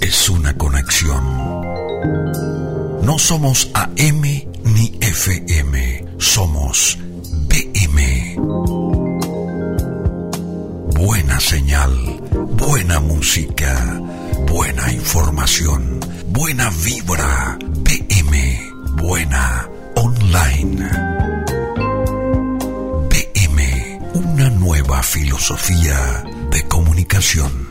es una conexión. No somos AM ni FM, somos BM. Buena señal, buena música, buena información, buena vibra, BM, buena online. BM, una nueva filosofía de comunicación.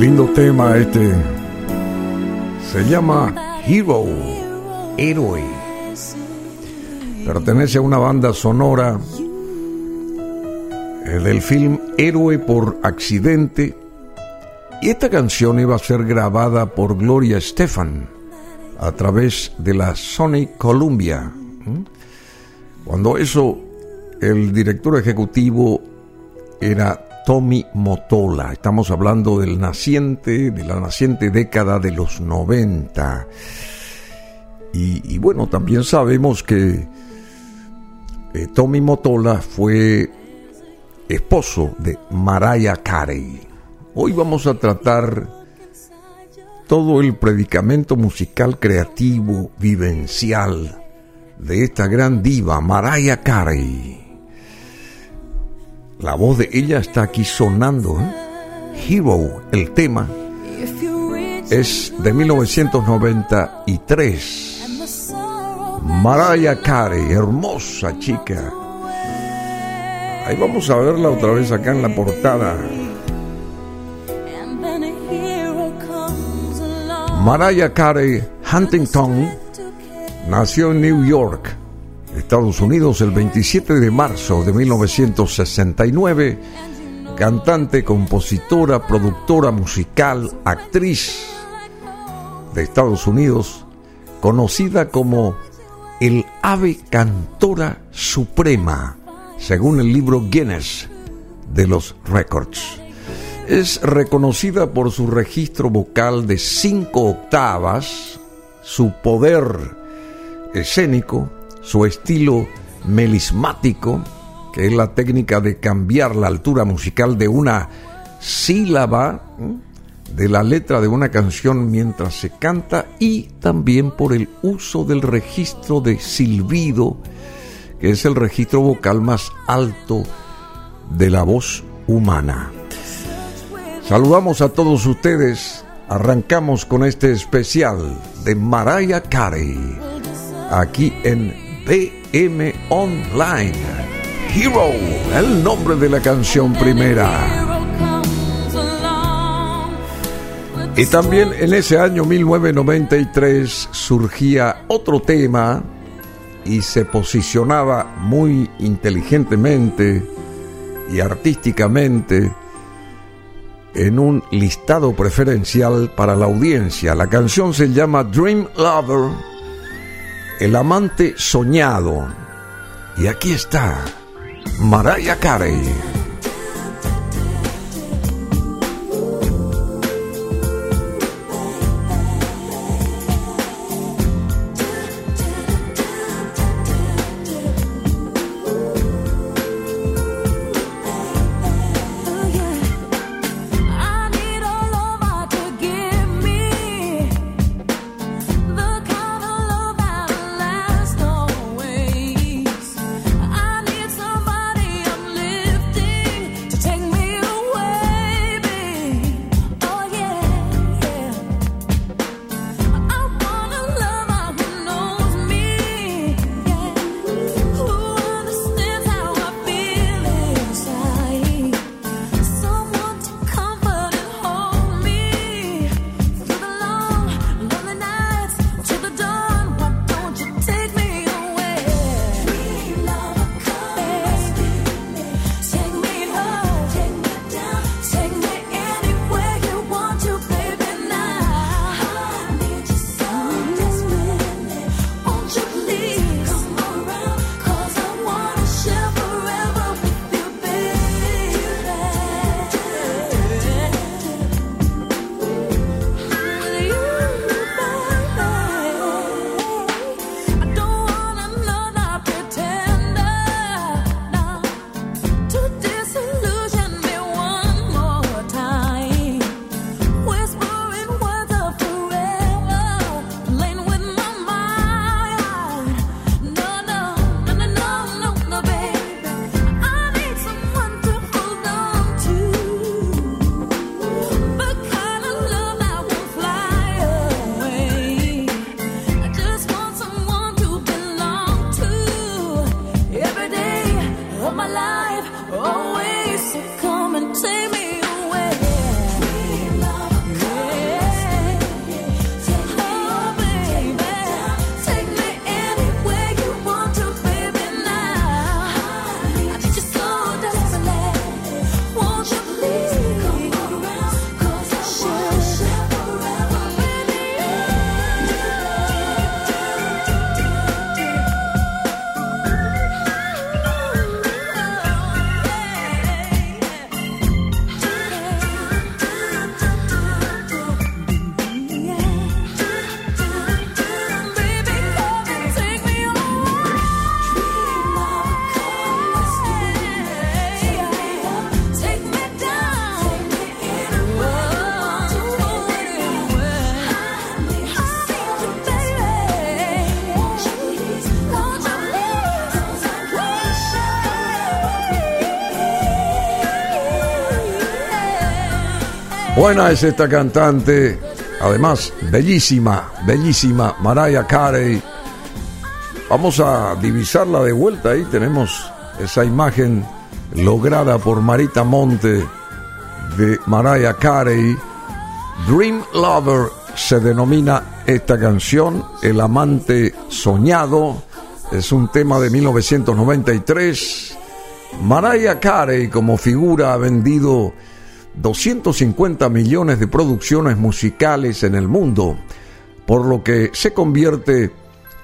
lindo tema este. Se llama Hero, héroe. Pertenece a una banda sonora eh, del film Héroe por accidente. Y esta canción iba a ser grabada por Gloria Stefan a través de la Sony Columbia. Cuando eso, el director ejecutivo era Tommy Motola. Estamos hablando del naciente, de la naciente década de los 90. Y, bueno, también sabemos que eh, Tommy Motola fue esposo de Mariah Carey. Hoy vamos a tratar todo el predicamento musical creativo, vivencial de esta gran diva, Mariah Carey. La voz de ella está aquí sonando. ¿eh? Hero, el tema, es de 1993. Mariah Carey, hermosa chica. Ahí vamos a verla otra vez acá en la portada. Mariah Carey Huntington nació en New York, Estados Unidos, el 27 de marzo de 1969. Cantante, compositora, productora musical, actriz de Estados Unidos, conocida como el ave cantora suprema, según el libro Guinness de los Records. Es reconocida por su registro vocal de cinco octavas, su poder escénico, su estilo melismático, que es la técnica de cambiar la altura musical de una sílaba de la letra de una canción mientras se canta y también por el uso del registro de silbido, que es el registro vocal más alto de la voz humana. Saludamos a todos ustedes. Arrancamos con este especial de Mariah Carey aquí en BM Online. Hero, el nombre de la canción primera. Y también en ese año 1993 surgía otro tema y se posicionaba muy inteligentemente y artísticamente en un listado preferencial para la audiencia. La canción se llama Dream Lover, el amante soñado. Y aquí está Mariah Carey. Buena es esta cantante, además bellísima, bellísima, Mariah Carey. Vamos a divisarla de vuelta ahí, tenemos esa imagen lograda por Marita Monte de Mariah Carey. Dream Lover se denomina esta canción, El amante soñado. Es un tema de 1993. Mariah Carey como figura ha vendido 250 millones de producciones musicales en el mundo, por lo que se convierte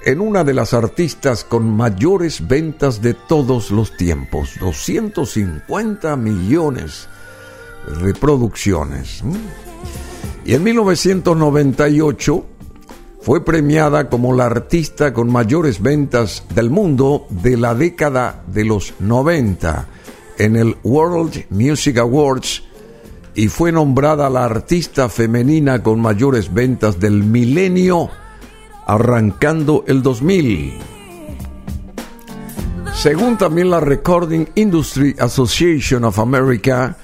en una de las artistas con mayores ventas de todos los tiempos. 250 millones de producciones. Y en 1998 fue premiada como la artista con mayores ventas del mundo de la década de los 90 en el World Music Awards y fue nombrada la artista femenina con mayores ventas del milenio arrancando el 2000. Según también la Recording Industry Association of America,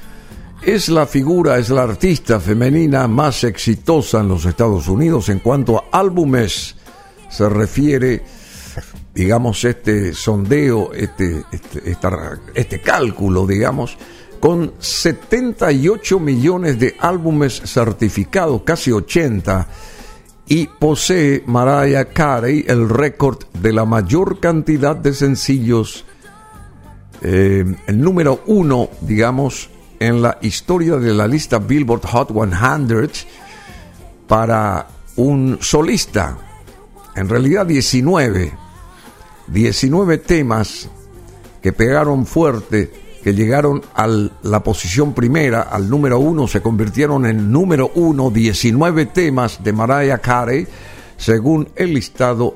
es la figura, es la artista femenina más exitosa en los Estados Unidos en cuanto a álbumes se refiere, digamos, este sondeo, este, este, este cálculo, digamos, con 78 millones de álbumes certificados, casi 80, y posee Mariah Carey el récord de la mayor cantidad de sencillos, eh, el número uno, digamos, en la historia de la lista Billboard Hot 100 para un solista. En realidad 19, 19 temas que pegaron fuerte que llegaron a la posición primera, al número uno, se convirtieron en número uno, 19 temas de Mariah Carey, según el listado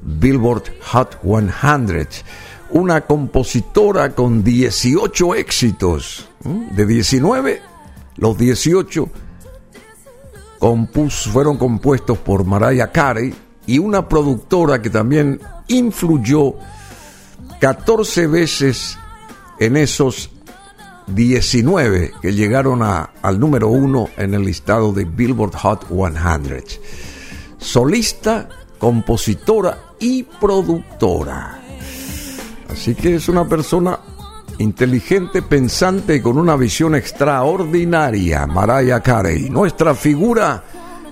Billboard Hot 100. Una compositora con 18 éxitos. De 19, los 18 fueron compuestos por Mariah Carey y una productora que también influyó 14 veces en esos 19 que llegaron a, al número uno en el listado de Billboard Hot 100. Solista, compositora y productora. Así que es una persona inteligente, pensante y con una visión extraordinaria, Mariah Carey, nuestra figura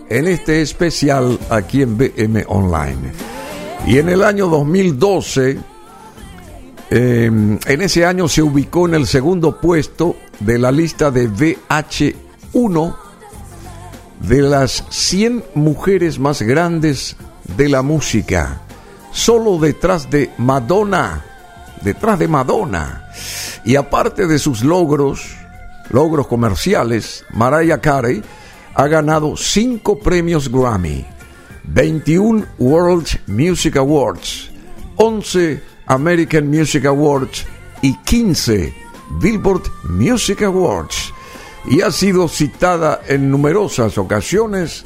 en este especial aquí en BM Online. Y en el año 2012 Em, en ese año se ubicó en el segundo puesto de la lista de VH1 de las 100 mujeres más grandes de la música, solo detrás de Madonna, detrás de Madonna. Y aparte de sus logros, logros comerciales, Mariah Carey ha ganado 5 premios Grammy, 21 World Music Awards, 11 American Music Awards y 15 Billboard Music Awards y ha sido citada en numerosas ocasiones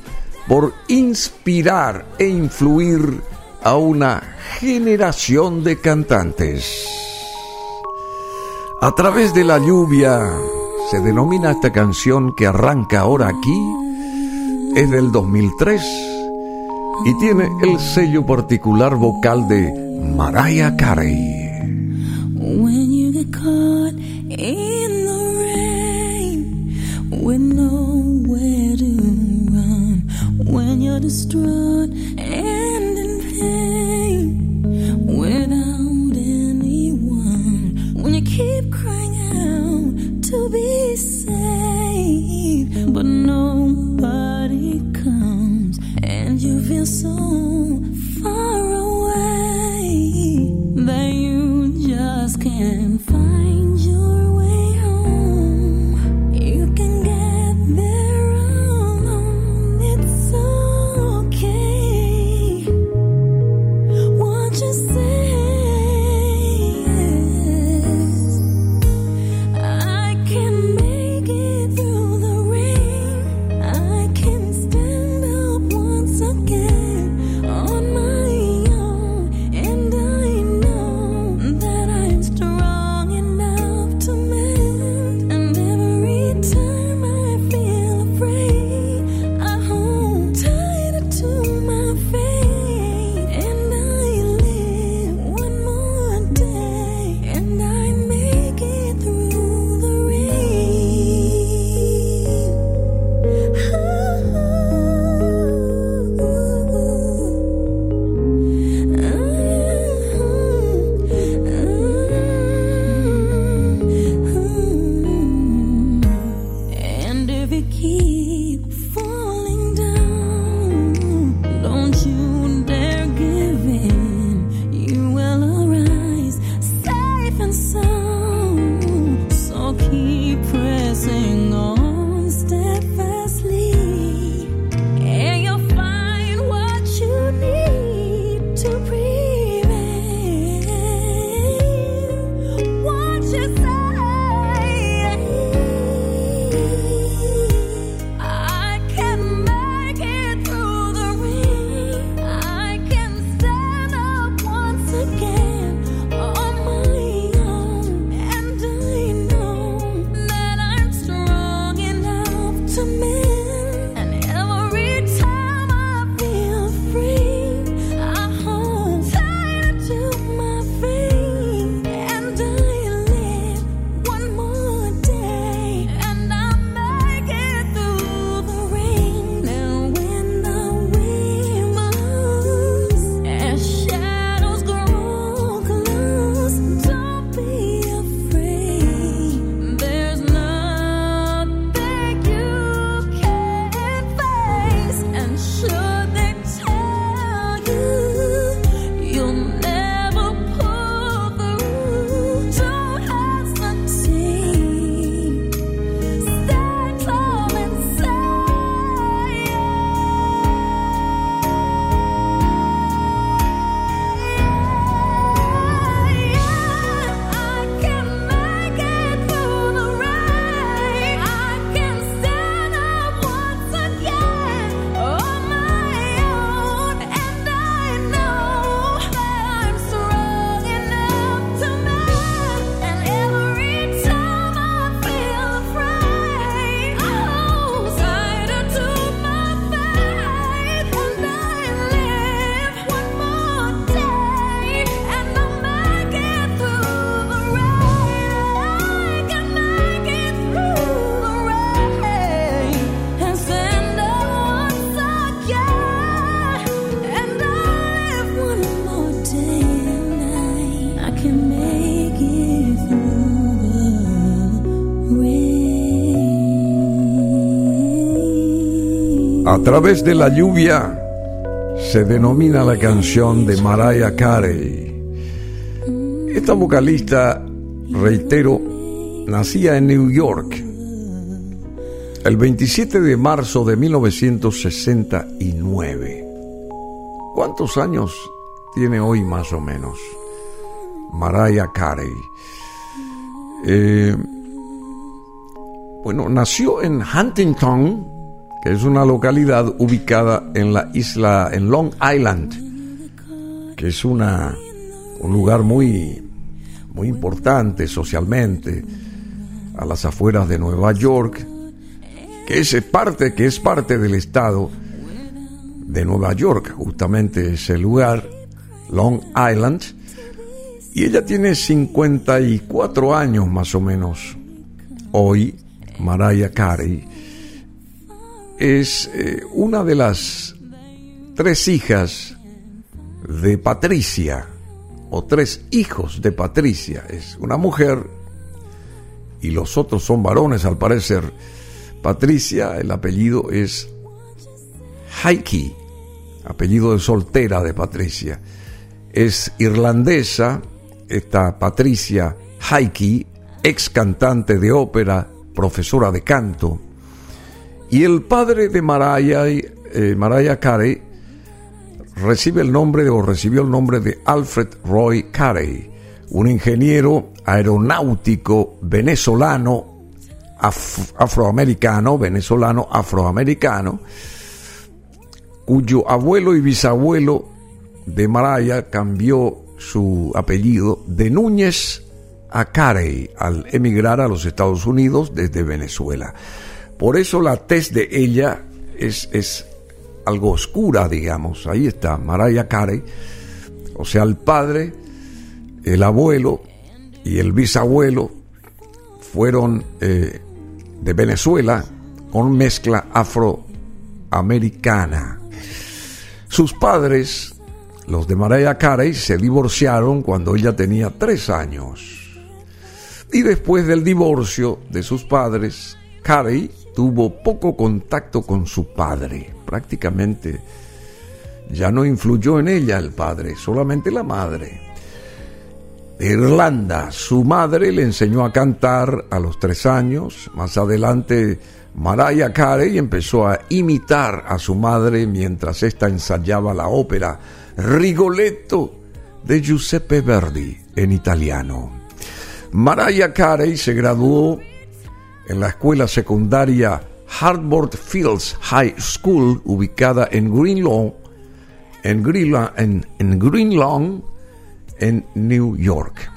por inspirar e influir a una generación de cantantes. A través de la lluvia se denomina esta canción que arranca ahora aquí, es del 2003 y tiene el sello particular vocal de Mariah Carey. When you get caught in the rain with nowhere to run, when you're distraught and in pain without anyone, when you keep crying out to be saved, but nobody comes, and you feel so just A través de la lluvia se denomina la canción de Mariah Carey. Esta vocalista, reitero, nacía en New York el 27 de marzo de 1969. ¿Cuántos años tiene hoy más o menos? Mariah Carey. Eh, bueno, nació en Huntington, que es una localidad ubicada en la isla, en Long Island, que es una, un lugar muy, muy importante socialmente, a las afueras de Nueva York, que es parte, que es parte del estado de Nueva York, justamente ese lugar, Long Island, y ella tiene 54 años más o menos hoy, Mariah Carey, es eh, una de las tres hijas de Patricia, o tres hijos de Patricia. Es una mujer y los otros son varones al parecer. Patricia, el apellido es Heike, apellido de soltera de Patricia. Es irlandesa, esta Patricia Heike, ex cantante de ópera, profesora de canto y el padre de Mariah, eh, Carey recibe el nombre o recibió el nombre de Alfred Roy Carey, un ingeniero aeronáutico venezolano, afroamericano, venezolano afroamericano, cuyo abuelo y bisabuelo de Mariah cambió su apellido de Núñez a Carey al emigrar a los Estados Unidos desde Venezuela. Por eso la tez de ella es, es algo oscura, digamos. Ahí está, Mariah Carey. O sea, el padre, el abuelo y el bisabuelo fueron eh, de Venezuela con mezcla afroamericana. Sus padres, los de Mariah Carey, se divorciaron cuando ella tenía tres años. Y después del divorcio de sus padres, Carey tuvo poco contacto con su padre, prácticamente ya no influyó en ella el padre, solamente la madre. Irlanda, su madre le enseñó a cantar a los tres años, más adelante Mariah Carey empezó a imitar a su madre mientras ésta ensayaba la ópera Rigoletto de Giuseppe Verdi en italiano. Mariah Carey se graduó en la escuela secundaria Hartford Fields High School, ubicada en Greenlawn, en en, en, en New York.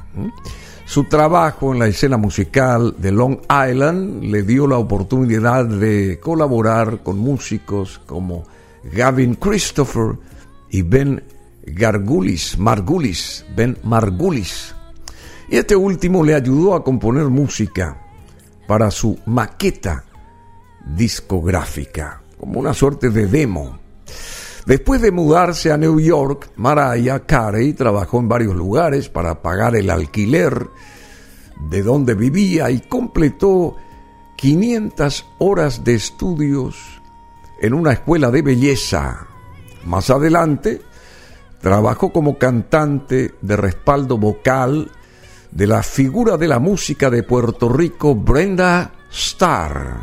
Su trabajo en la escena musical de Long Island le dio la oportunidad de colaborar con músicos como Gavin Christopher y Ben Gargulis, Margulis, Ben Margulis. Y este último le ayudó a componer música para su maqueta discográfica, como una suerte de demo. Después de mudarse a New York, Mariah Carey trabajó en varios lugares para pagar el alquiler de donde vivía y completó 500 horas de estudios en una escuela de belleza. Más adelante, trabajó como cantante de respaldo vocal de la figura de la música de Puerto Rico, Brenda Starr.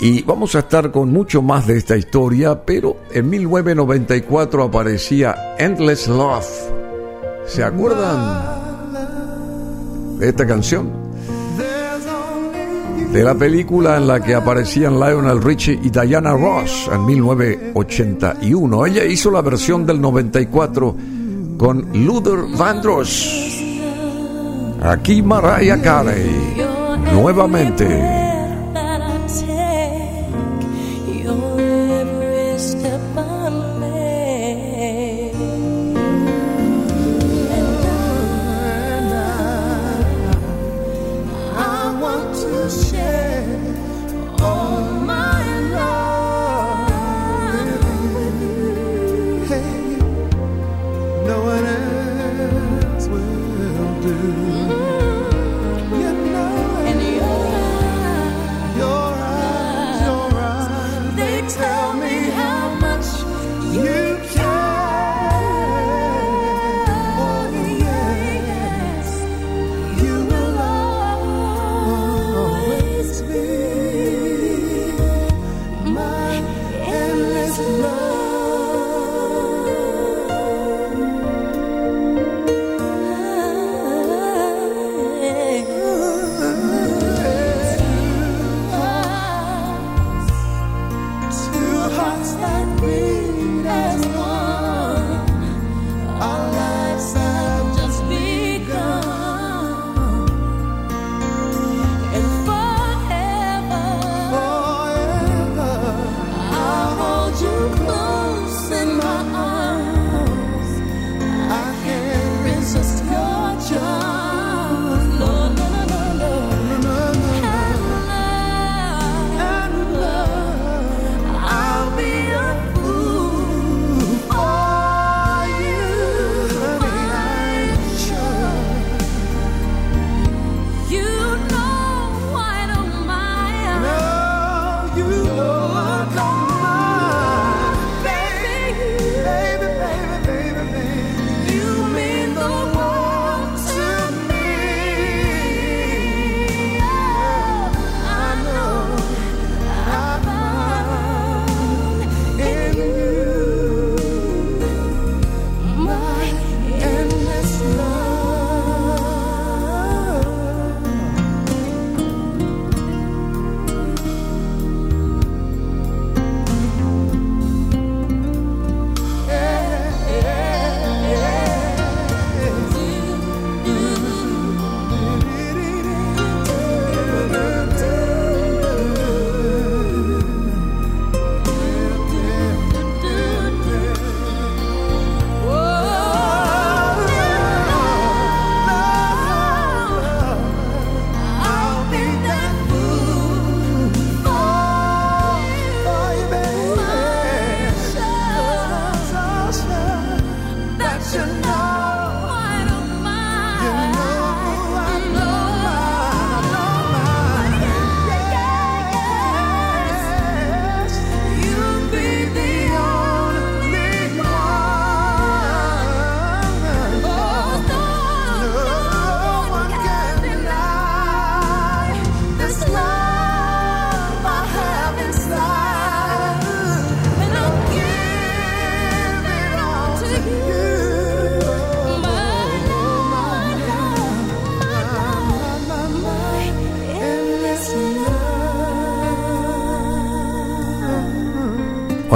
Y vamos a estar con mucho más de esta historia, pero en 1994 aparecía Endless Love. ¿Se acuerdan de esta canción? De la película en la que aparecían Lionel Richie y Diana Ross en 1981. Ella hizo la versión del 94 con Luther Vandross. Aquí Mariah Carey, nuevamente.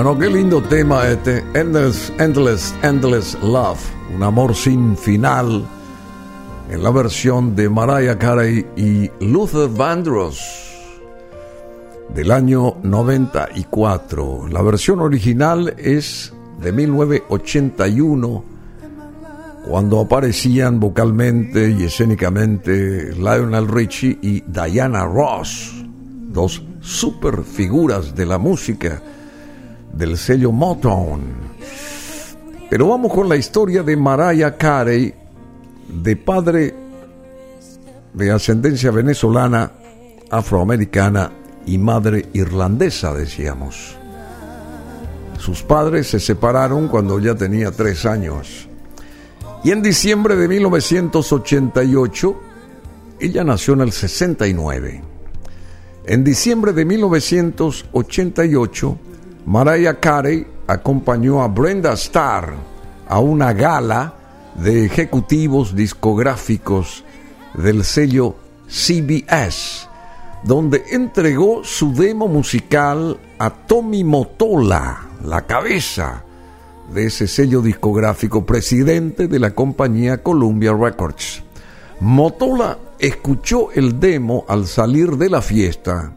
Bueno, qué lindo tema este, Endless, Endless, Endless Love, un amor sin final, en la versión de Mariah Carey y Luther Vandross del año 94. La versión original es de 1981, cuando aparecían vocalmente y escénicamente Lionel Richie y Diana Ross, dos super figuras de la música del sello Motown. Pero vamos con la historia de Mariah Carey, de padre de ascendencia venezolana, afroamericana y madre irlandesa, decíamos. Sus padres se separaron cuando ya tenía tres años. Y en diciembre de 1988, ella nació en el 69. En diciembre de 1988, Mariah Carey acompañó a Brenda Starr a una gala de ejecutivos discográficos del sello CBS, donde entregó su demo musical a Tommy Motola, la cabeza de ese sello discográfico, presidente de la compañía Columbia Records. Motola escuchó el demo al salir de la fiesta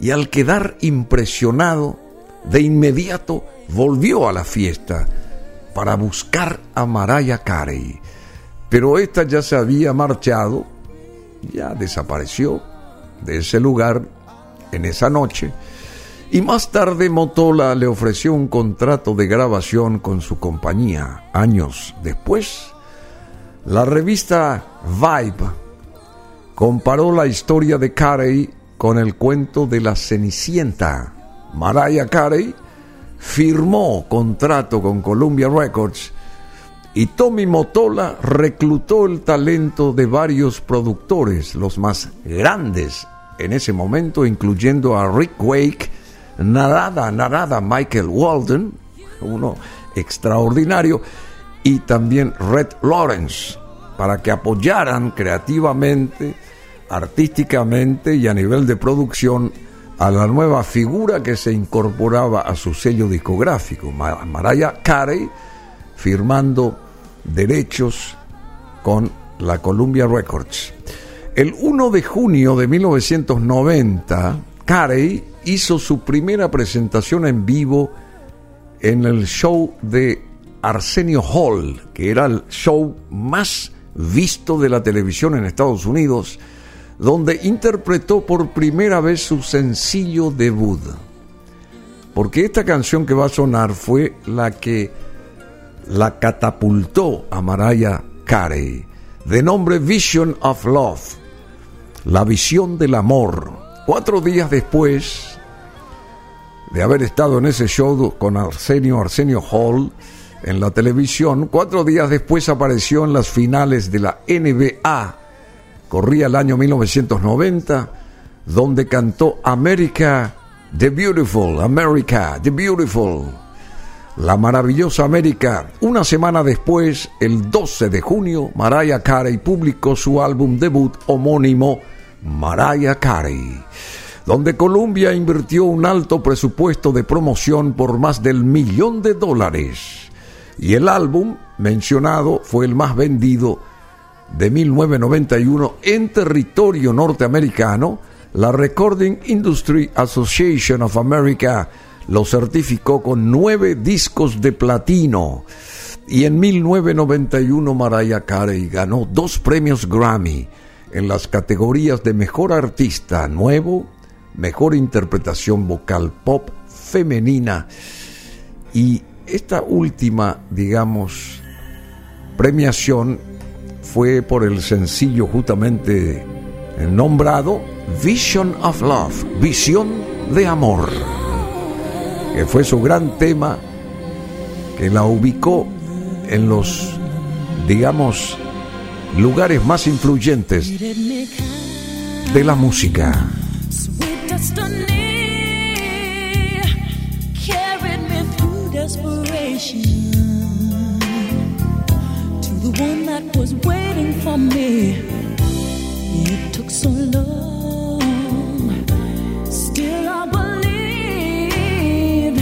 y al quedar impresionado de inmediato volvió a la fiesta para buscar a Mariah Carey, pero esta ya se había marchado, ya desapareció de ese lugar en esa noche, y más tarde Motola le ofreció un contrato de grabación con su compañía. Años después, la revista Vibe comparó la historia de Carey con el cuento de la Cenicienta Mariah Carey firmó contrato con Columbia Records y Tommy Motola reclutó el talento de varios productores, los más grandes en ese momento, incluyendo a Rick Wake, Narada, Narada Michael Walden, uno extraordinario, y también Red Lawrence, para que apoyaran creativamente, artísticamente y a nivel de producción a la nueva figura que se incorporaba a su sello discográfico, Mariah Carey, firmando derechos con la Columbia Records. El 1 de junio de 1990, Carey hizo su primera presentación en vivo en el show de Arsenio Hall, que era el show más visto de la televisión en Estados Unidos donde interpretó por primera vez su sencillo debut. Porque esta canción que va a sonar fue la que la catapultó a Mariah Carey, de nombre Vision of Love, la visión del amor. Cuatro días después de haber estado en ese show con Arsenio, Arsenio Hall, en la televisión, cuatro días después apareció en las finales de la NBA corría el año 1990, donde cantó America the Beautiful, America the Beautiful, la maravillosa América. Una semana después, el 12 de junio, Mariah Carey publicó su álbum debut homónimo Mariah Carey, donde Columbia invirtió un alto presupuesto de promoción por más del millón de dólares. Y el álbum mencionado fue el más vendido de 1991 en territorio norteamericano, la Recording Industry Association of America lo certificó con nueve discos de platino. Y en 1991 Mariah Carey ganó dos premios Grammy en las categorías de Mejor Artista Nuevo, Mejor Interpretación Vocal Pop Femenina y esta última, digamos, premiación fue por el sencillo justamente nombrado Vision of Love, visión de amor, que fue su gran tema que la ubicó en los, digamos, lugares más influyentes de la música. the one that was waiting for me. It took so long, still I believed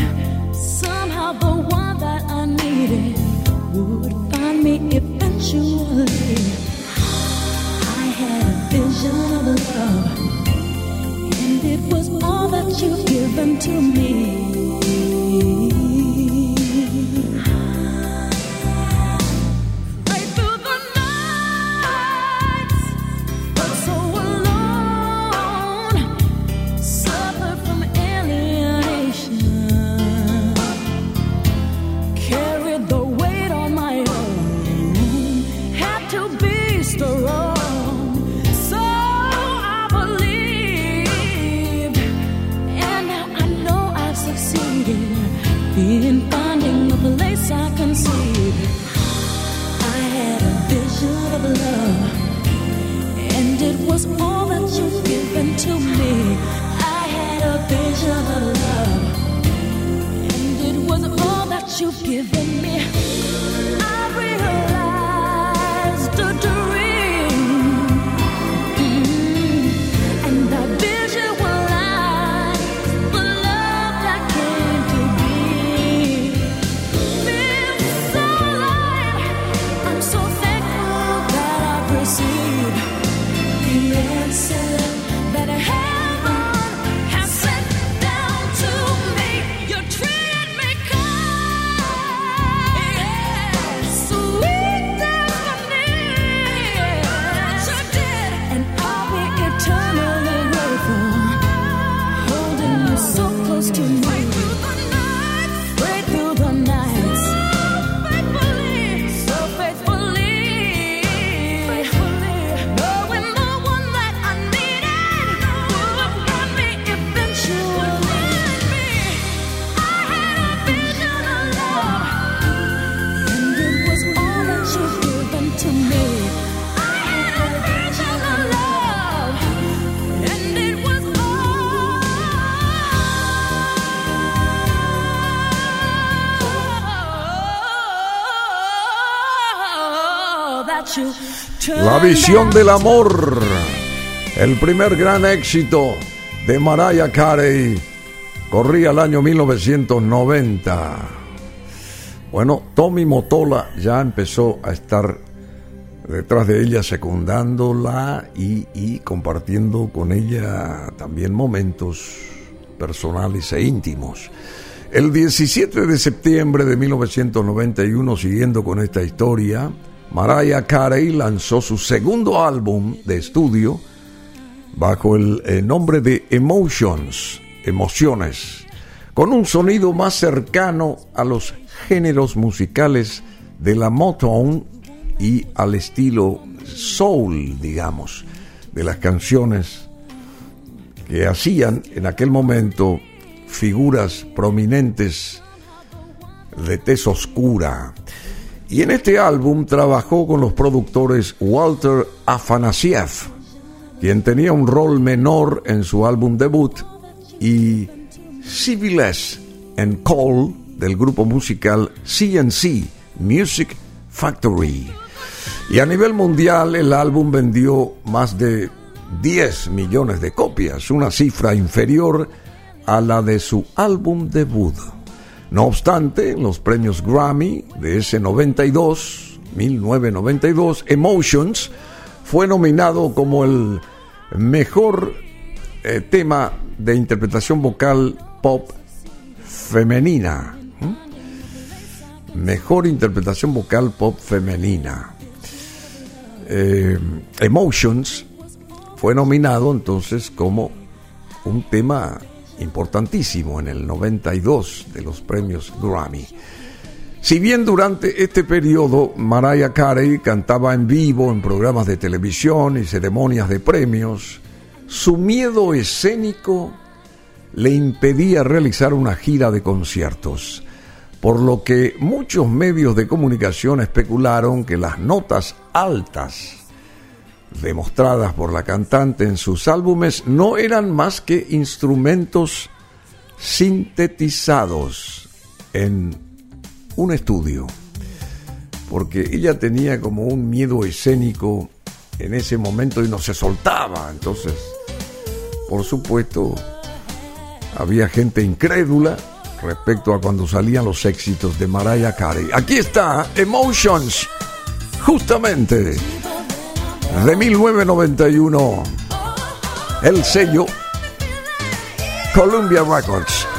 somehow the one that I needed would find me eventually. I had a vision of love, and it was all that you've given to me. you've given me. La visión del amor, el primer gran éxito de Mariah Carey, corría el año 1990. Bueno, Tommy Motola ya empezó a estar detrás de ella, secundándola y, y compartiendo con ella también momentos personales e íntimos. El 17 de septiembre de 1991, siguiendo con esta historia, Mariah Carey lanzó su segundo álbum de estudio bajo el, eh, nombre de Emotions, Emociones, con un sonido más cercano a los géneros musicales de la Motown y al estilo soul, digamos, de las canciones que hacían en aquel momento figuras prominentes de tez oscura. Y en este álbum trabajó con los productores Walter Afanasieff, quien tenía un rol menor en su álbum debut, y Civiles and Cole del grupo musical CNC Music Factory. Y a nivel mundial el álbum vendió más de 10 millones de copias, una cifra inferior a la de su álbum debut. No obstante, los premios Grammy de ese 92, 1992, Emotions fue nominado como el mejor eh, tema de interpretación vocal pop femenina. Mejor interpretación vocal pop femenina. Eh, Emotions fue nominado entonces como un tema importantísimo en el 92 de los premios Grammy. Si bien durante este periodo Mariah Carey cantaba en vivo en programas de televisión y ceremonias de premios, su miedo escénico le impedía realizar una gira de conciertos, por lo que muchos medios de comunicación especularon que las notas altas demostradas por la cantante en sus álbumes no eran más que instrumentos sintetizados en un estudio, porque ella tenía como un miedo escénico en ese momento y no se soltaba, entonces, por supuesto, había gente incrédula respecto a cuando salían los éxitos de Mariah Carey. Aquí está Emotions, justamente de 1991. El sello Columbia Records.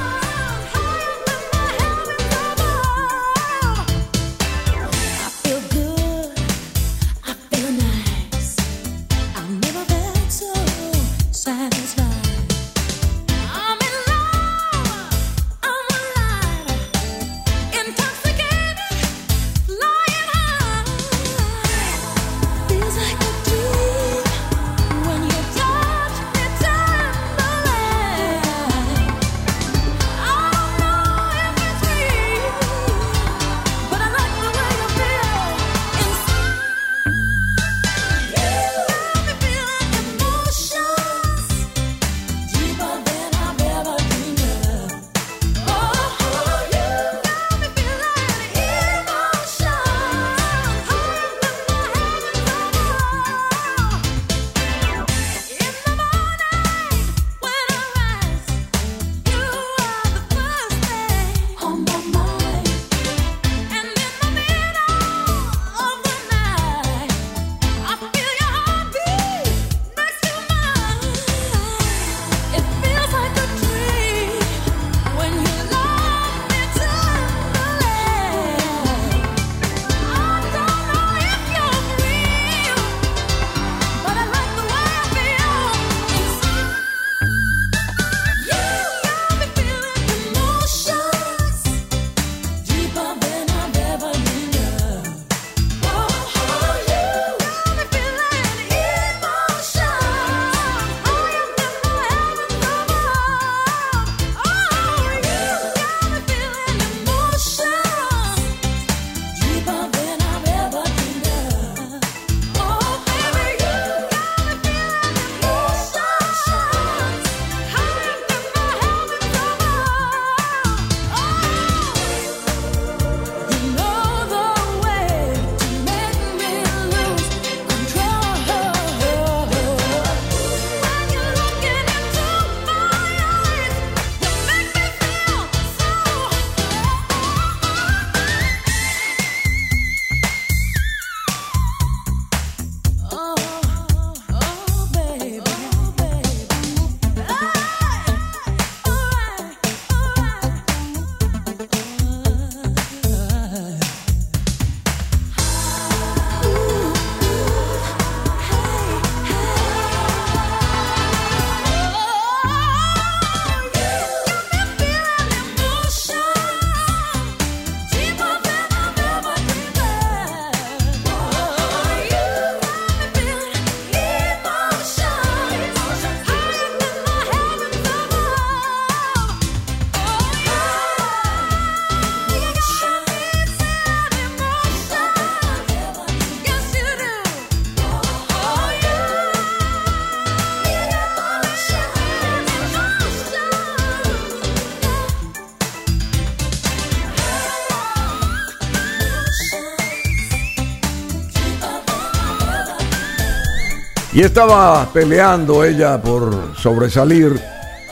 Y estaba peleando ella por sobresalir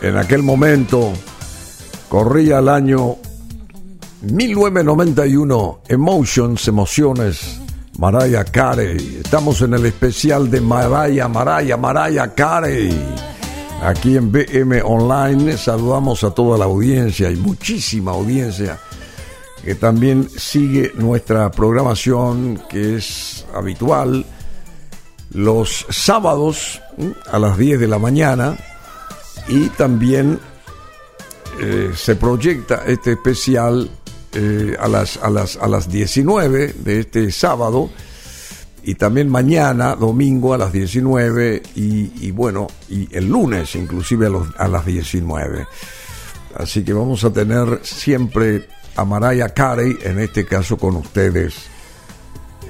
en aquel momento. Corría el año 1991. Emotions, emociones. Mariah Carey. Estamos en el especial de Mariah, Mariah, Mariah Carey. Aquí en BM Online saludamos a toda la audiencia y muchísima audiencia que también sigue nuestra programación que es habitual los sábados a las 10 de la mañana y también eh, se proyecta este especial eh, a, las, a, las, a las 19 de este sábado y también mañana, domingo a las 19 y, bueno, y el lunes inclusive a, a las 19. Así que vamos a tener siempre a Mariah Carey, en este caso con ustedes,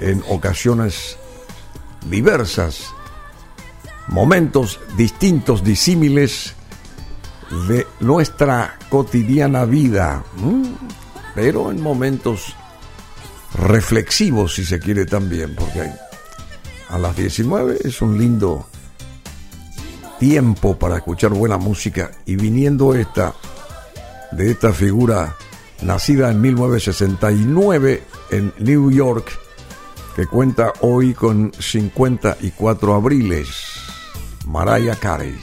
en ocasiones diversas, momentos distintos, disímiles de nuestra cotidiana vida, pero en momentos reflexivos, si se quiere también, porque a las 19 es un lindo tiempo para escuchar buena música y viniendo esta de esta figura nacida en 1969 en New York que cuenta hoy con 54 abriles. Mariah Carey.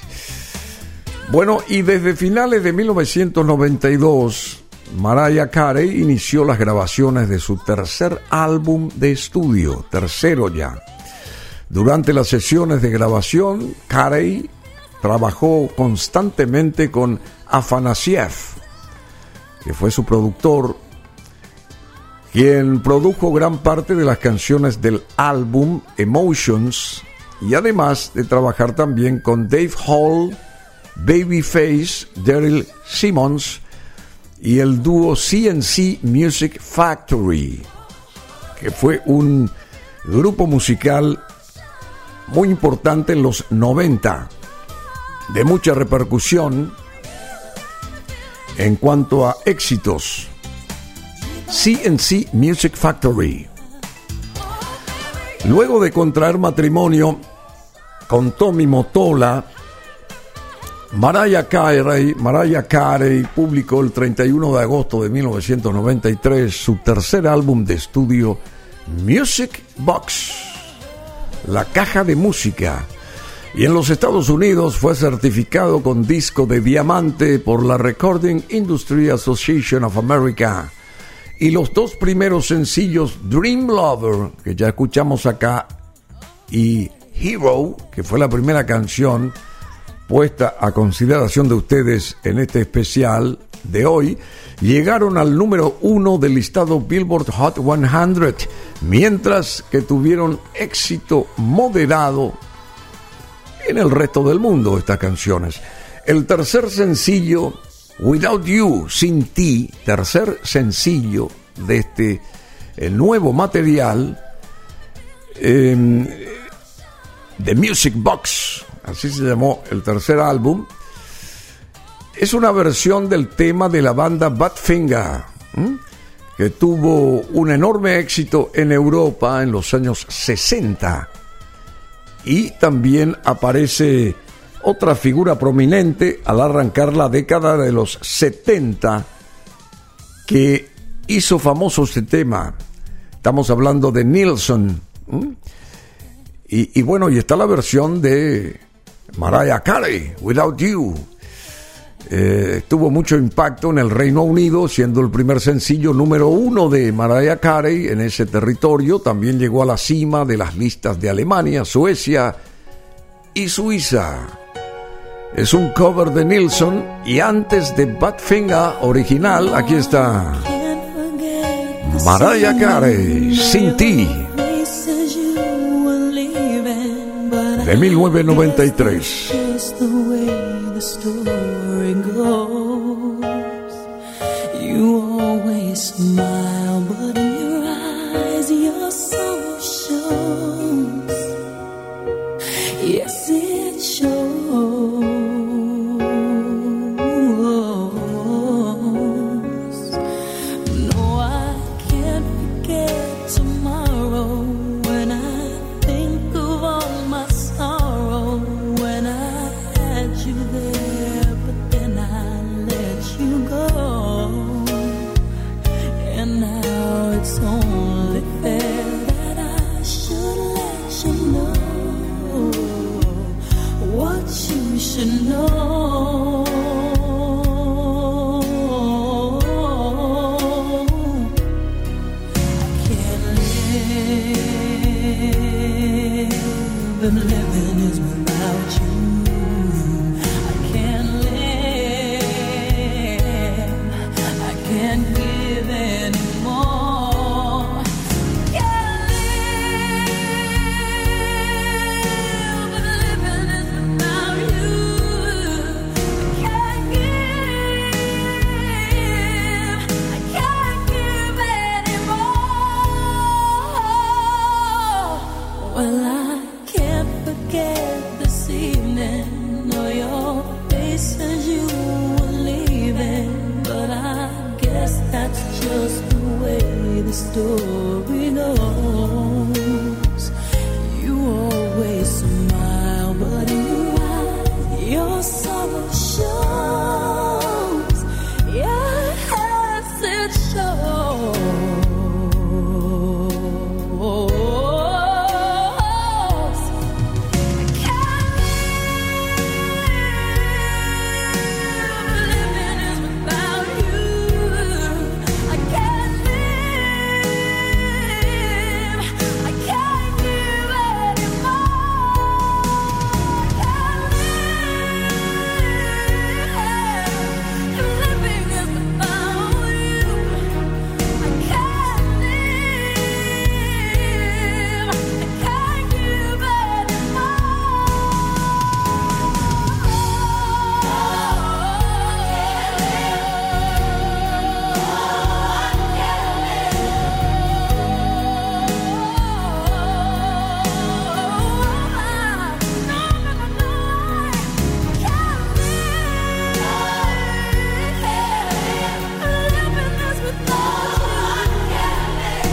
Bueno, y desde finales de 1992, Mariah Carey inició las grabaciones de su tercer álbum de estudio, tercero ya. Durante las sesiones de grabación, Carey trabajó constantemente con Afanasiev, que fue su productor, quien produjo gran parte de las canciones del álbum Emotions y además de trabajar también con Dave Hall, Babyface, Daryl Simmons y el dúo CNC Music Factory, que fue un grupo musical muy importante en los 90, de mucha repercusión en cuanto a éxitos. CNC Music Factory. Luego de contraer matrimonio con Tommy Motola, Mariah Carey, Mariah Carey publicó el 31 de agosto de 1993 su tercer álbum de estudio Music Box, la caja de música, y en los Estados Unidos fue certificado con disco de diamante por la Recording Industry Association of America. Y los dos primeros sencillos, Dream Lover, que ya escuchamos acá, y Hero, que fue la primera canción puesta a consideración de ustedes en este especial de hoy, llegaron al número uno del listado Billboard Hot 100, mientras que tuvieron éxito moderado en el resto del mundo estas canciones. El tercer sencillo, Without You, Sin Ti, tercer sencillo de este eh, nuevo material, eh, The Music Box, así se llamó el tercer álbum, es una versión del tema de la banda Badfinger, que tuvo un enorme éxito en Europa en los años 60. Y también aparece otra figura prominente al arrancar la década de los 70 que hizo famoso este tema. Estamos hablando de Nilsson. Y, bueno, y está la versión de Mariah Carey, Without You. Eh, tuvo mucho impacto en el Reino Unido, siendo el primer sencillo número uno de Mariah Carey en ese territorio. También llegó a la cima de las listas de Alemania, Suecia y Suiza. Es un cover de Nilsson y antes de Badfinger original, aquí está Mariah Carey, Sin Ti. de 1993. You always smile,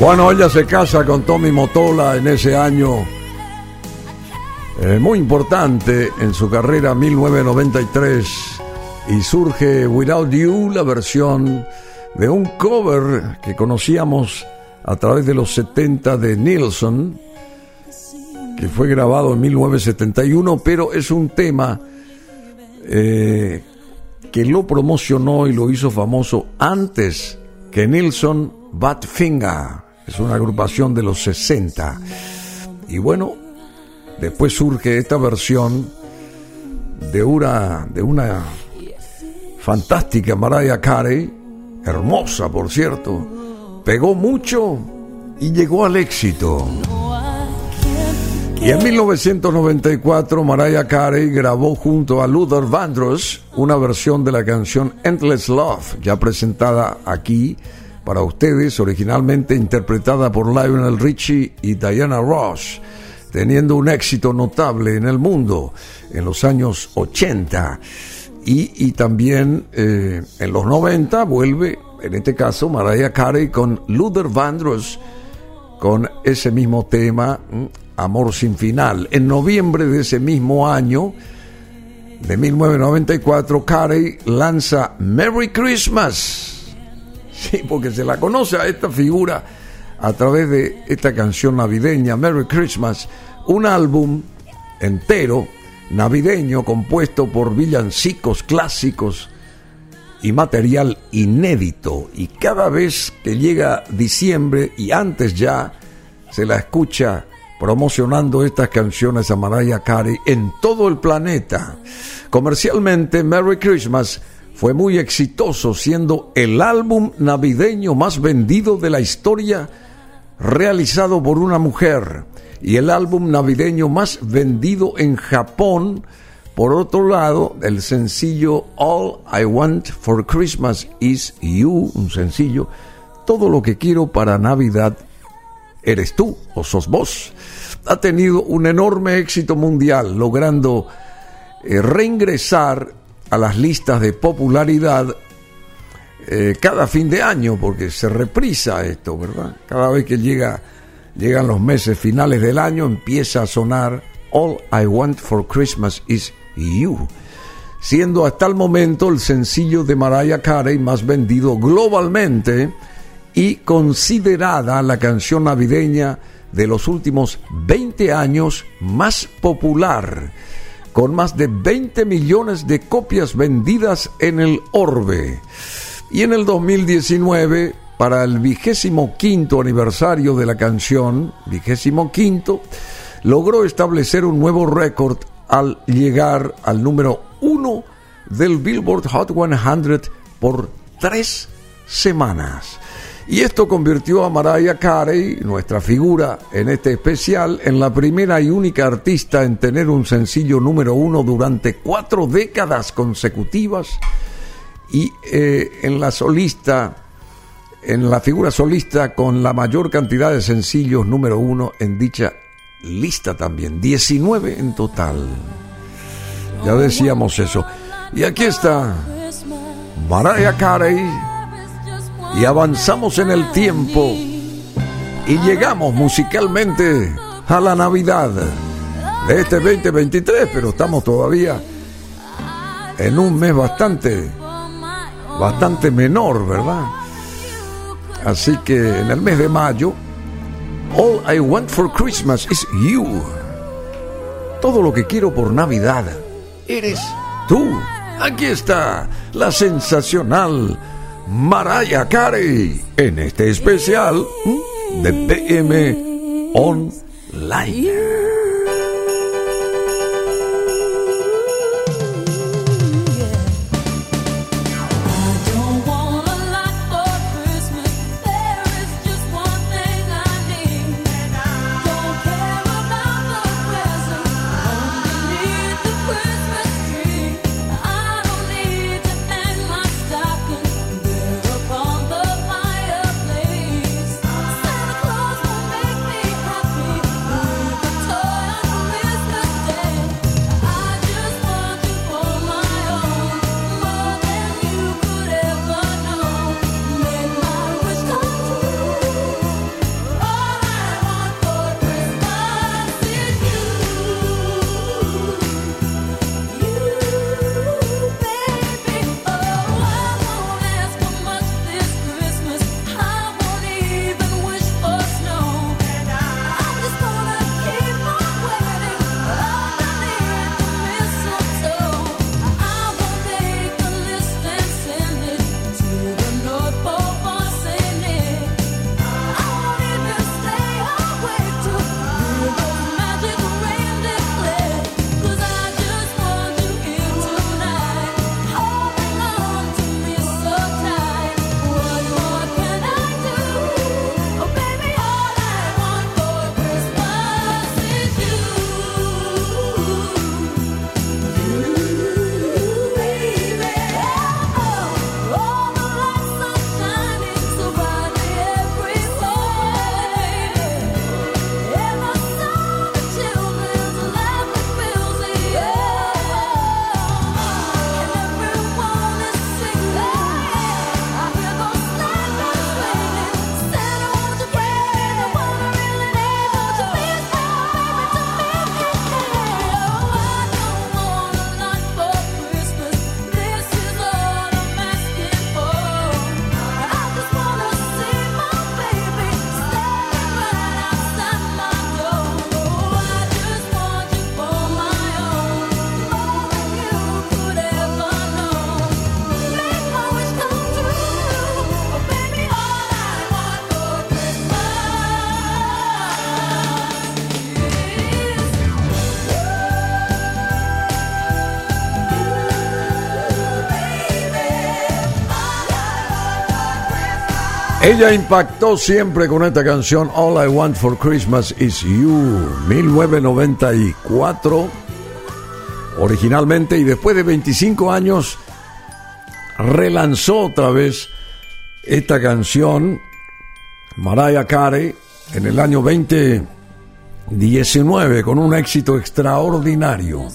Bueno, ella se casa con Tommy Motola en ese año eh, muy importante en su carrera 1993 y surge Without You, la versión de un cover que conocíamos a través de los 70 de Nilsson, que fue grabado en 1971, pero es un tema eh, que lo promocionó y lo hizo famoso antes que Nilsson Badfinger es una agrupación de los 60. Y bueno, después surge esta versión de una, de una fantástica Mariah Carey, hermosa por cierto, pegó mucho y llegó al éxito. Y en 1994 Mariah Carey grabó junto a Luther Vandross una versión de la canción Endless Love, ya presentada aquí para ustedes, originalmente interpretada por Lionel Richie y Diana Ross, teniendo un éxito notable en el mundo en los años 80 y, también eh, en los 90 vuelve, en este caso, Mariah Carey con Luther Vandross con ese mismo tema, Amor sin final. En noviembre de ese mismo año, de 1994, Carey lanza Merry Christmas Sí, porque se la conoce a esta figura a través de esta canción navideña, Merry Christmas, un álbum entero navideño compuesto por villancicos clásicos y material inédito. Y cada vez que llega diciembre y antes ya se la escucha promocionando estas canciones a Mariah Carey en todo el planeta. Comercialmente, Merry Christmas fue muy exitoso, siendo el álbum navideño más vendido de la historia realizado por una mujer y el álbum navideño más vendido en Japón. Por otro lado, el sencillo All I Want for Christmas is You, un sencillo, todo lo que quiero para Navidad eres tú o sos vos, ha tenido un enorme éxito mundial, logrando eh, reingresar a las listas de popularidad eh, cada fin de año, porque se reprisa esto, ¿verdad? Cada vez que llega, llegan los meses finales del año, empieza a sonar All I Want for Christmas is You, siendo hasta el momento el sencillo de Mariah Carey más vendido globalmente y considerada la canción navideña de los últimos 20 años más popular con más de 20 millones de copias vendidas en el orbe. Y en el 2019, para el vigésimo quinto aniversario de la canción, vigésimo quinto, logró establecer un nuevo récord al llegar al número uno del Billboard Hot 100 por tres semanas. Y esto convirtió a Mariah Carey, nuestra figura en este especial, en la primera y única artista en tener un sencillo número uno durante cuatro décadas consecutivas y eh, en la solista, en la figura solista con la mayor cantidad de sencillos número uno en dicha lista también, 19 en total. Ya decíamos eso. Y aquí está Mariah Carey y avanzamos en el tiempo y llegamos musicalmente a la Navidad de este 2023, pero estamos todavía en un mes bastante, bastante menor, ¿verdad? Así que en el mes de mayo, All I Want for Christmas is You. Todo lo que quiero por Navidad eres tú. Aquí está la sensacional Mariah Carey en este especial de PM Online. Ella impactó siempre con esta canción All I Want for Christmas Is You, 1994, originalmente, y después de 25 años relanzó otra vez esta canción, Mariah Carey, en el año 2019, con un éxito extraordinario.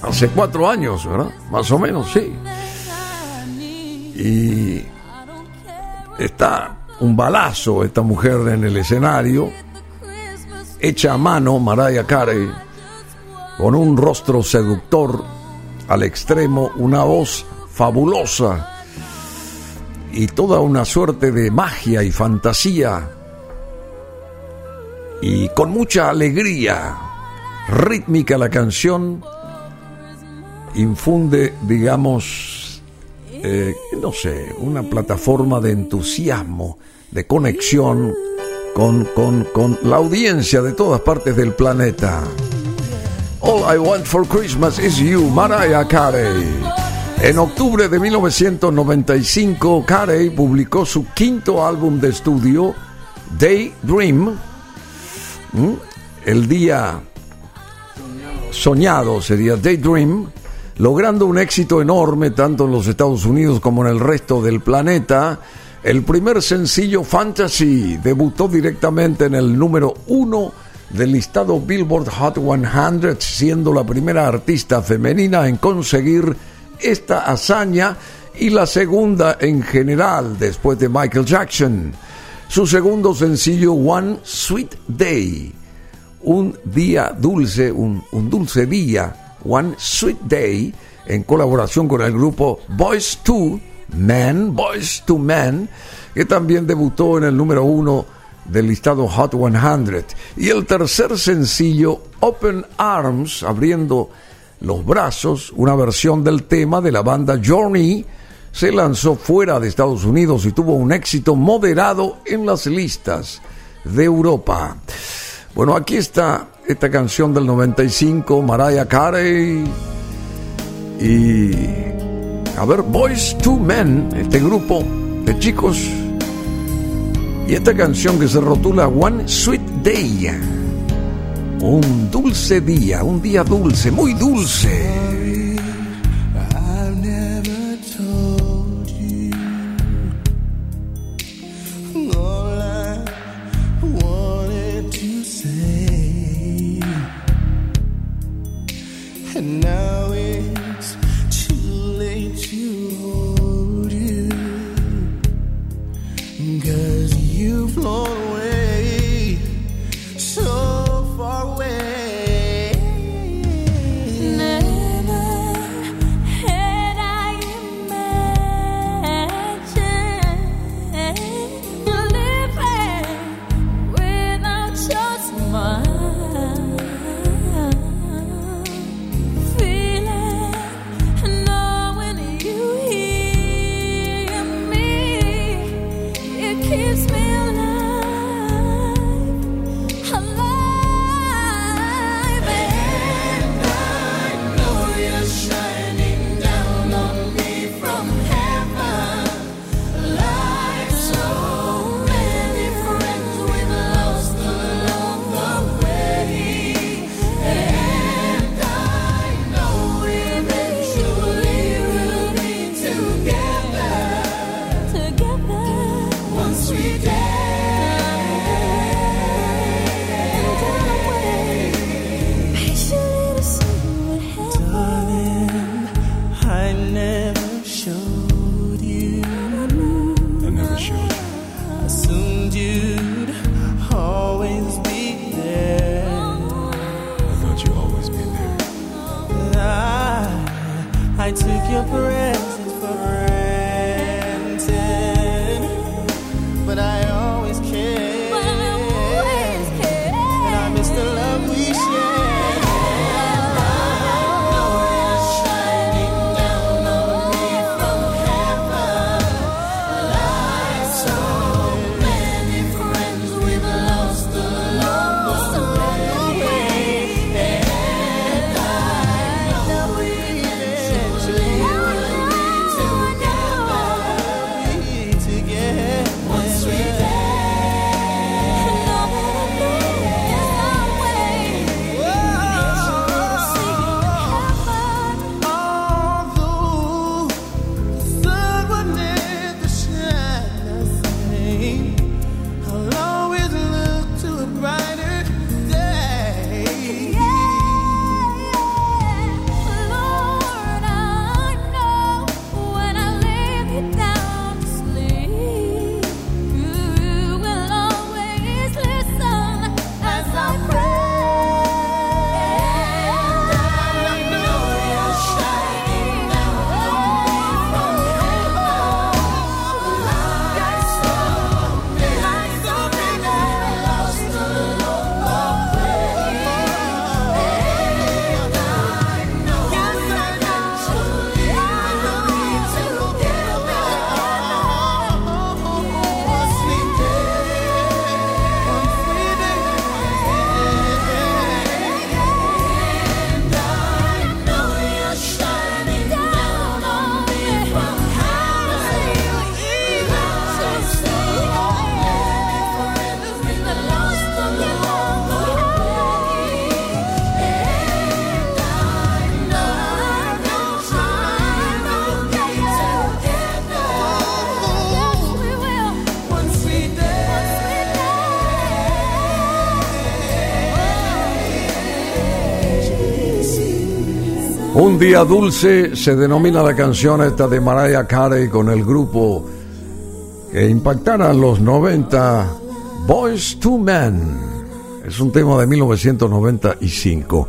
Hace cuatro años, ¿verdad? Más o menos, sí. Y está un balazo esta mujer en el escenario, hecha a mano Mariah Carey, con un rostro seductor al extremo, una voz fabulosa y toda una suerte de magia y fantasía. Y con mucha alegría rítmica la canción infunde, digamos, eh, no sé, una plataforma de entusiasmo, de conexión con, con, con la audiencia de todas partes del planeta. All I Want for Christmas is You, Mariah Carey. En octubre de 1995, Carey publicó su quinto álbum de estudio, Daydream. El día soñado sería Daydream logrando un éxito enorme tanto en los Estados Unidos como en el resto del planeta. El primer sencillo Fantasy debutó directamente en el número uno del listado Billboard Hot 100, siendo la primera artista femenina en conseguir esta hazaña y la segunda en general después de Michael Jackson. Su segundo sencillo One Sweet Day, un día dulce, un, un dulce día, One Sweet Day en colaboración con el grupo Boys to Men, Boys to Men, que también debutó en el número uno del listado Hot 100. Y el tercer sencillo, Open Arms, abriendo los brazos, una versión del tema de la banda Journey, se lanzó fuera de Estados Unidos y tuvo un éxito moderado en las listas de Europa. Bueno, aquí está esta canción del 95, Mariah Carey. Y. A ver, Boys to Men, este grupo de chicos. Y esta canción que se rotula One Sweet Day. Un dulce día, un día dulce, muy dulce. Oh. Un día dulce se denomina la canción esta de Mariah Carey con el grupo que impactara los 90, Boys to Men. Es un tema de 1995.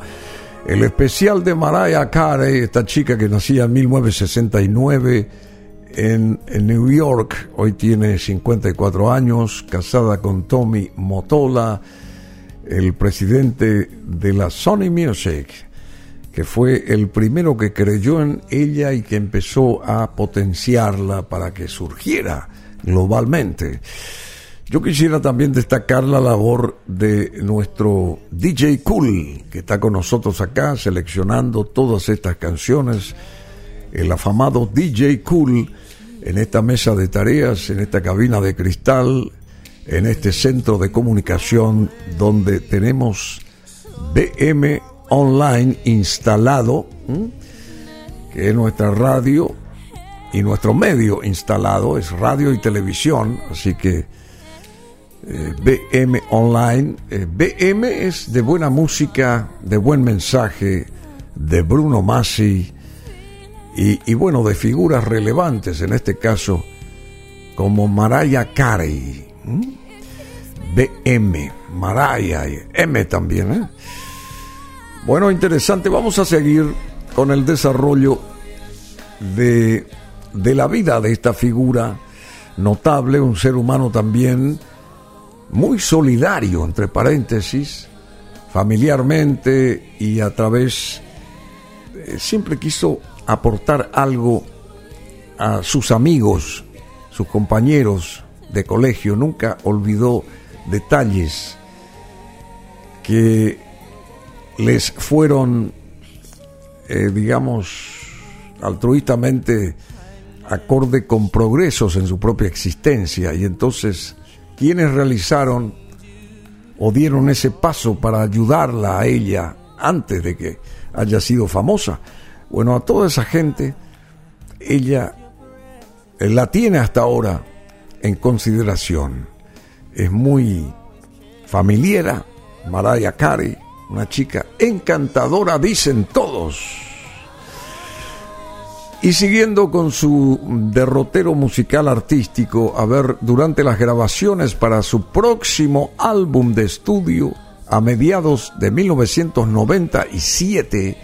El especial de Mariah Carey, esta chica que nacía en 1969 en, en New York, hoy tiene 54 años, casada con Tommy Motola, el presidente de la Sony Music que fue el primero que creyó en ella y que empezó a potenciarla para que surgiera globalmente. Yo quisiera también destacar la labor de nuestro DJ Cool, que está con nosotros acá seleccionando todas estas canciones, el afamado DJ Cool, en esta mesa de tareas, en esta cabina de cristal, en este centro de comunicación donde tenemos BM online instalado, que es nuestra radio y nuestro medio instalado, es radio y televisión, así que eh, BM Online, eh, BM es de buena música, de buen mensaje, de Bruno Massi y, bueno, de figuras relevantes, en este caso, como Mariah Carey. BM, Mariah, M también, ¿eh? Bueno, interesante. Vamos a seguir con el desarrollo de, de la vida de esta figura notable, un ser humano también muy solidario, entre paréntesis, familiarmente y a través, eh, siempre quiso aportar algo a sus amigos, sus compañeros de colegio, nunca olvidó detalles que les fueron, eh, digamos, altruistamente acorde con progresos en su propia existencia y entonces quienes realizaron o dieron ese paso para ayudarla a ella antes de que haya sido famosa. Bueno, a toda esa gente, ella la tiene hasta ahora en consideración. Es muy familiar, Mariah Carey, una chica encantadora, dicen todos. Y siguiendo con su derrotero musical artístico, a ver, durante las grabaciones para su próximo álbum de estudio, a mediados de 1997,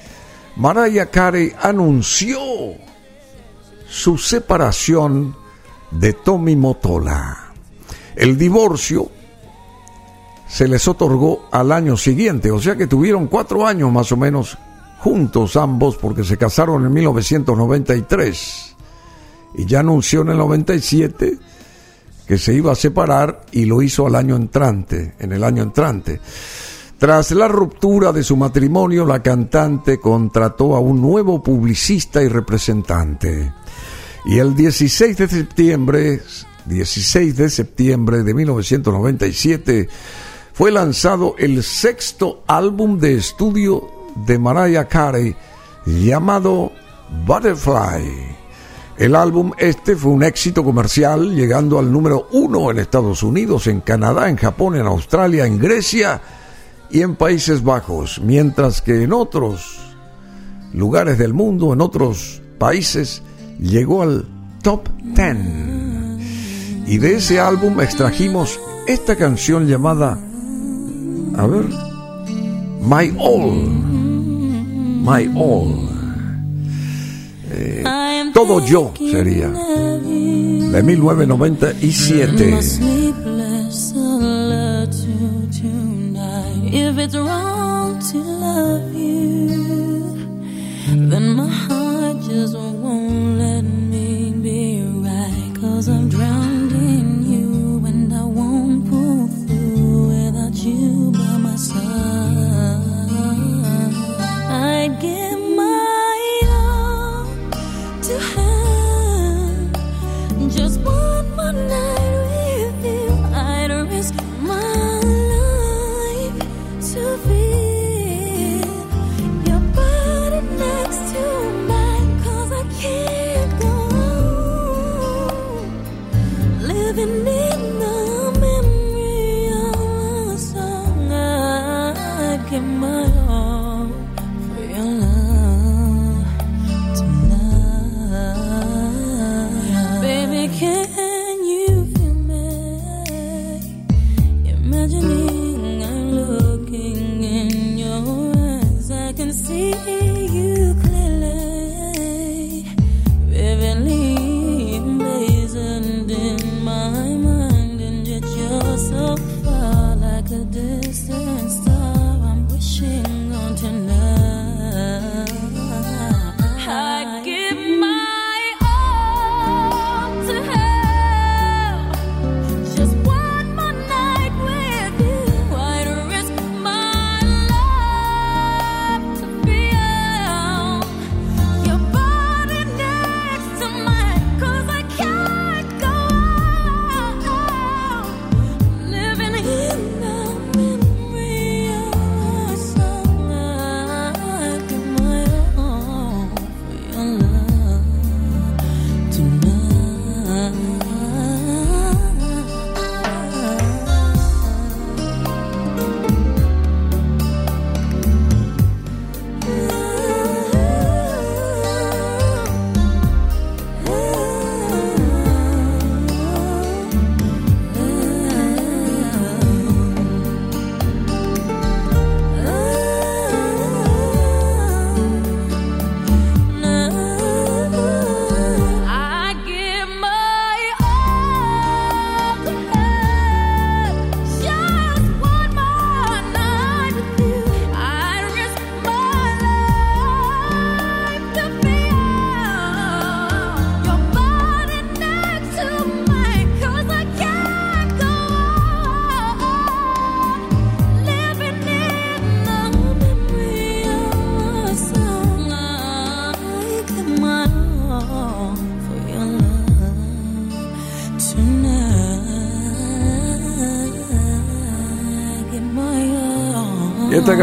Mariah Carey anunció su separación de Tommy Motola. El divorcio se les otorgó al año siguiente, o sea que tuvieron cuatro años más o menos juntos ambos porque se casaron en 1993 y ya anunció en el 97 que se iba a separar y lo hizo al año entrante, en el año entrante. Tras la ruptura de su matrimonio, la cantante contrató a un nuevo publicista y representante. Y el 16 de septiembre, 16 de septiembre de 1997, fue lanzado el sexto álbum de estudio de Mariah Carey llamado Butterfly. El álbum este fue un éxito comercial, llegando al número uno en Estados Unidos, en Canadá, en Japón, en Australia, en Grecia y en Países Bajos, mientras que en otros lugares del mundo, en otros países, llegó al top ten. Y de ese álbum extrajimos esta canción llamada a ver. My All. My All. Eh, todo yo sería. De 1997. If it's wrong to love you,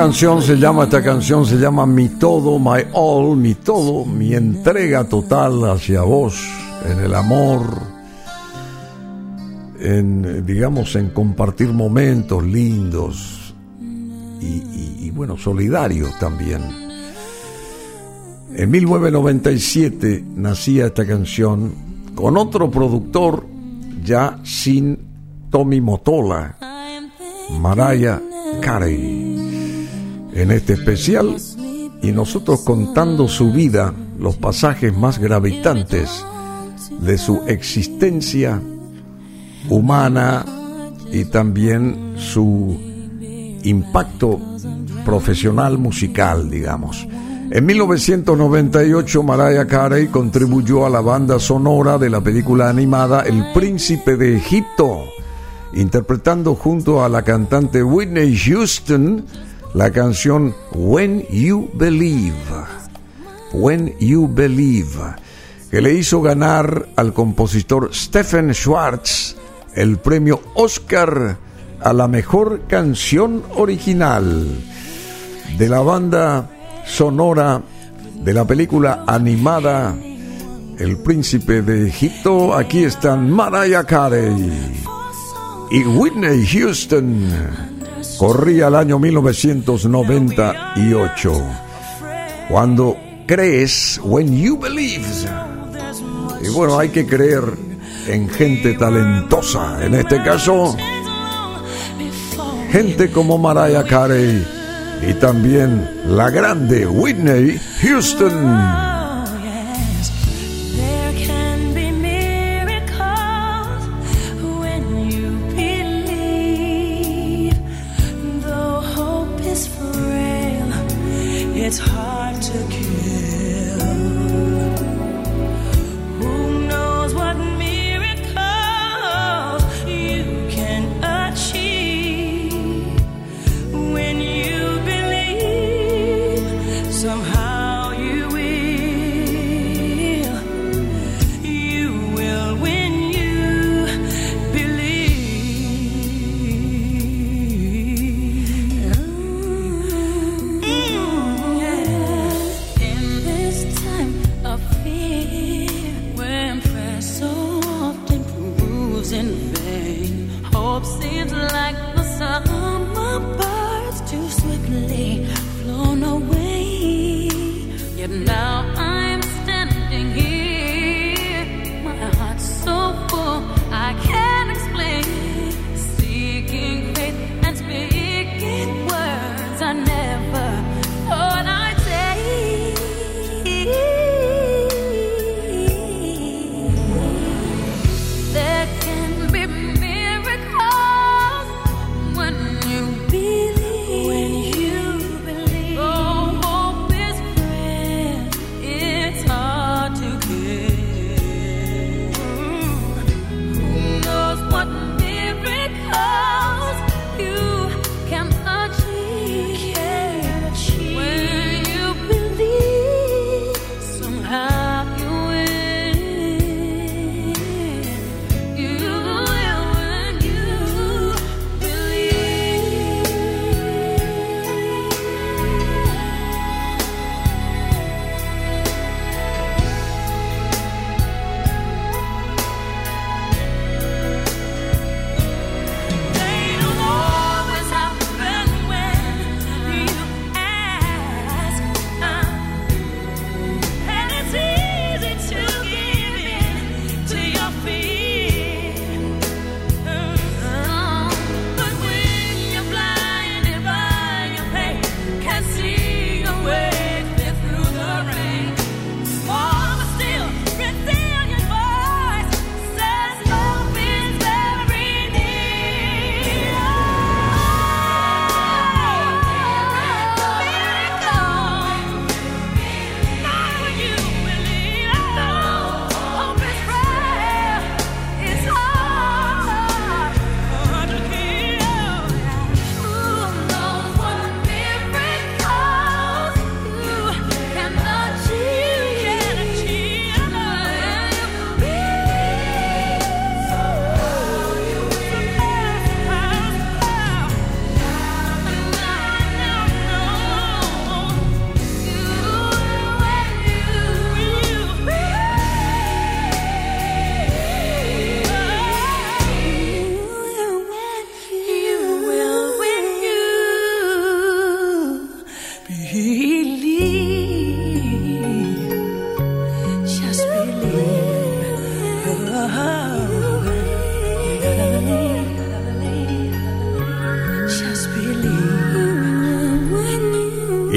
canción se llama, esta canción se llama Mi todo, my all, mi todo, mi entrega total hacia vos, en el amor, en, digamos, en compartir momentos lindos y, y bueno, solidarios también. En 1997 nacía esta canción con otro productor ya sin Tommy Motola, Mariah Carey. En este especial, y nosotros contando su vida, los pasajes más gravitantes de su existencia humana y también su impacto profesional musical, digamos. En 1998, Mariah Carey contribuyó a la banda sonora de la película animada El Príncipe de Egipto, interpretando junto a la cantante Whitney Houston la canción When You Believe. When You Believe, que le hizo ganar al compositor Stephen Schwartz el premio Oscar a la mejor canción original de la banda sonora de la película animada El Príncipe de Egipto. Aquí están Mariah Carey y Whitney Houston. Corría el año 1998. Cuando crees, when you believe. Y bueno, hay que creer en gente talentosa. En este caso, gente como Mariah Carey y también la grande Whitney Houston.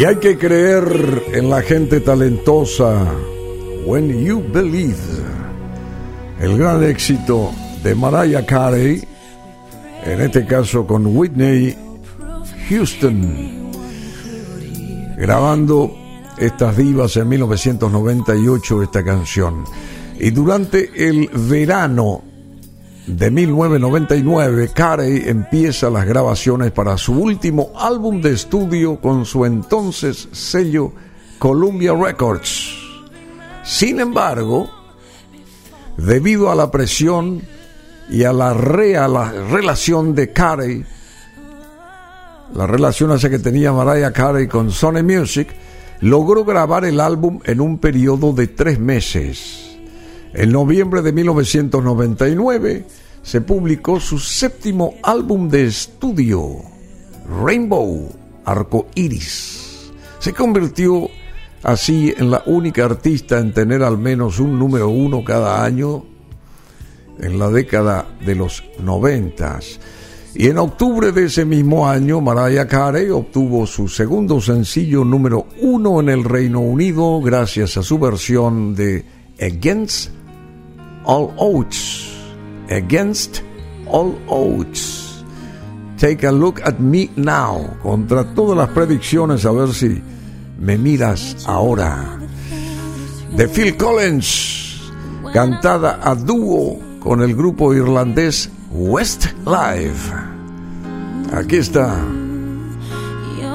Hay que creer en la gente talentosa. When You Believe. El gran éxito de Mariah Carey, en este caso con Whitney Houston, grabando estas divas en 1998 esta canción. Y durante el verano de 1999, Carey empieza las grabaciones para su último álbum de estudio con su entonces sello Columbia Records. Sin embargo, debido a la presión y a la, la relación de Carey, la relación esa que tenía Mariah Carey con Sony Music, logró grabar el álbum en un periodo de tres meses. En noviembre de 1999 se publicó su séptimo álbum de estudio, Rainbow, Arco Iris. Se convirtió así en la única artista en tener al menos un número uno cada año en la década de los noventas. Y en octubre de ese mismo año, Mariah Carey obtuvo su segundo sencillo número uno en el Reino Unido gracias a su versión de Against all odds. Against all odds. Take a look at me now. Contra todas las predicciones, a ver si me miras ahora. De Phil Collins, cantada a dúo con el grupo irlandés Westlife. Aquí está.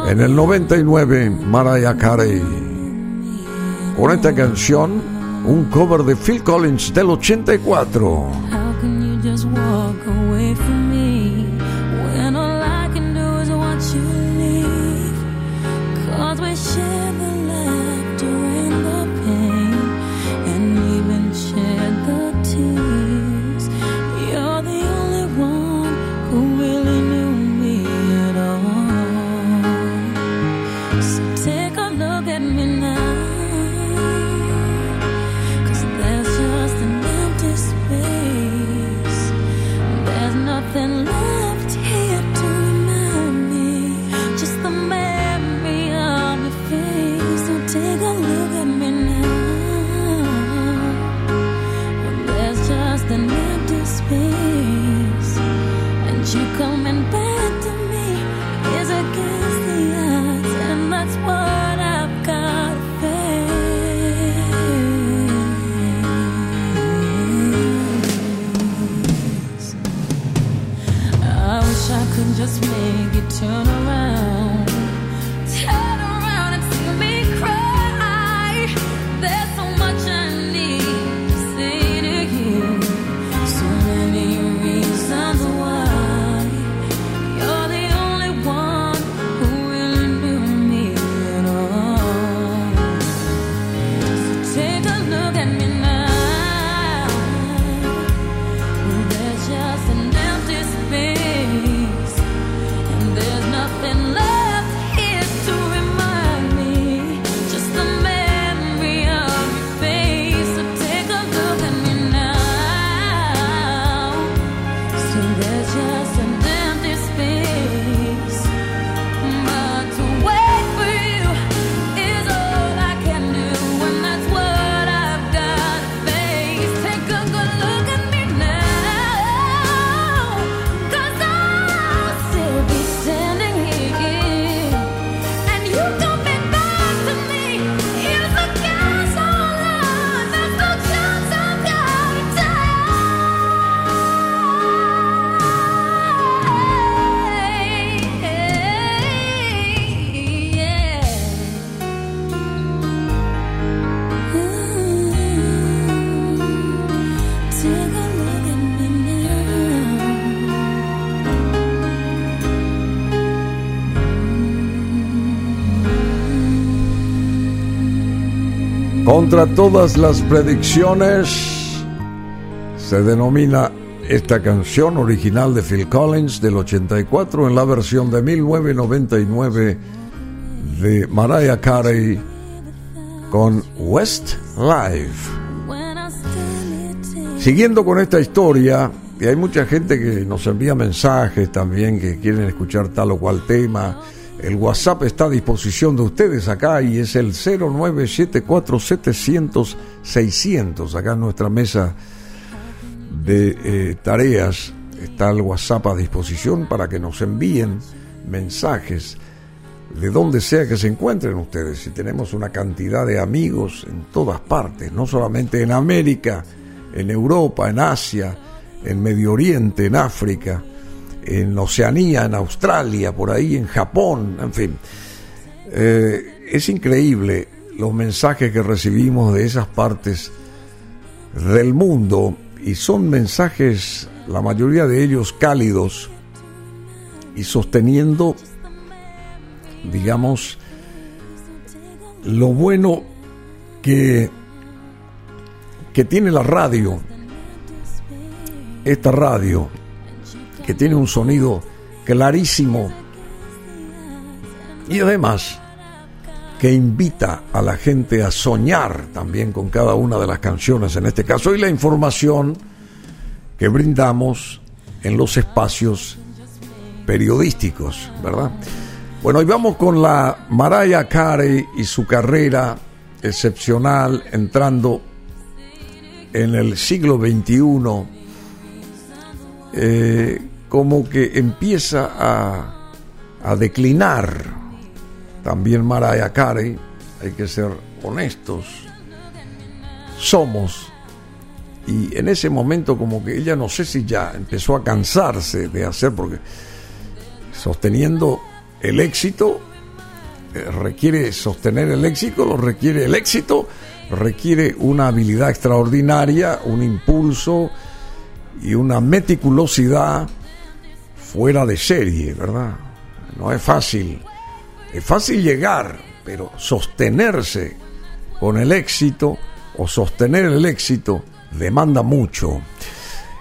En el 99, Mariah Carey. Con esta canción un cover de Phil Collins del 84. How can you just walk Contra todas las predicciones se denomina esta canción original de Phil Collins del 84 en la versión de 1999 de Mariah Carey con Westlife. Stand here Siguiendo con esta historia, y hay mucha gente que nos envía mensajes también que quieren escuchar tal o cual tema, El WhatsApp está a disposición de ustedes acá y es el 0974-700-600. Acá en nuestra mesa de eh, tareas está el WhatsApp a disposición para que nos envíen mensajes de donde sea que se encuentren ustedes. Si tenemos una cantidad de amigos en todas partes, no solamente en América, en Europa, en Asia, en Medio Oriente, en África, en Oceanía, en Australia, por ahí, en Japón, en fin. Eh, es increíble los mensajes que recibimos de esas partes del mundo y son mensajes, la mayoría de ellos cálidos y sosteniendo, digamos, lo bueno que, que tiene la radio, esta radio, que tiene un sonido clarísimo y además que invita a la gente a soñar también con cada una de las canciones en este caso y la información que brindamos en los espacios periodísticos, ¿verdad? Bueno, y vamos con la Mariah Carey y su carrera excepcional entrando en el siglo XXI. Eh, como que empieza a, a declinar también Mariah Carey, hay que ser honestos, somos. Y en ese momento como que ella no sé si ya empezó a cansarse de hacer, porque sosteniendo el éxito, eh, requiere sostener el éxito, lo requiere el éxito, requiere una habilidad extraordinaria, un impulso y una meticulosidad fuera de serie, ¿verdad? No es fácil. Es fácil llegar, pero sostenerse con el éxito o sostener el éxito demanda mucho.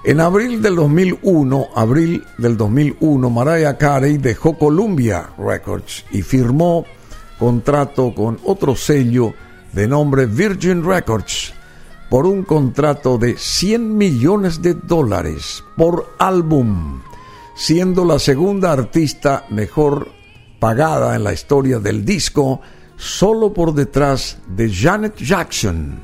En abril del 2001, abril del 2001, Mariah Carey dejó Columbia Records y firmó contrato con otro sello de nombre Virgin Records por un contrato de 100 millones de dólares por álbum siendo la segunda artista mejor pagada en la historia del disco, solo por detrás de Janet Jackson.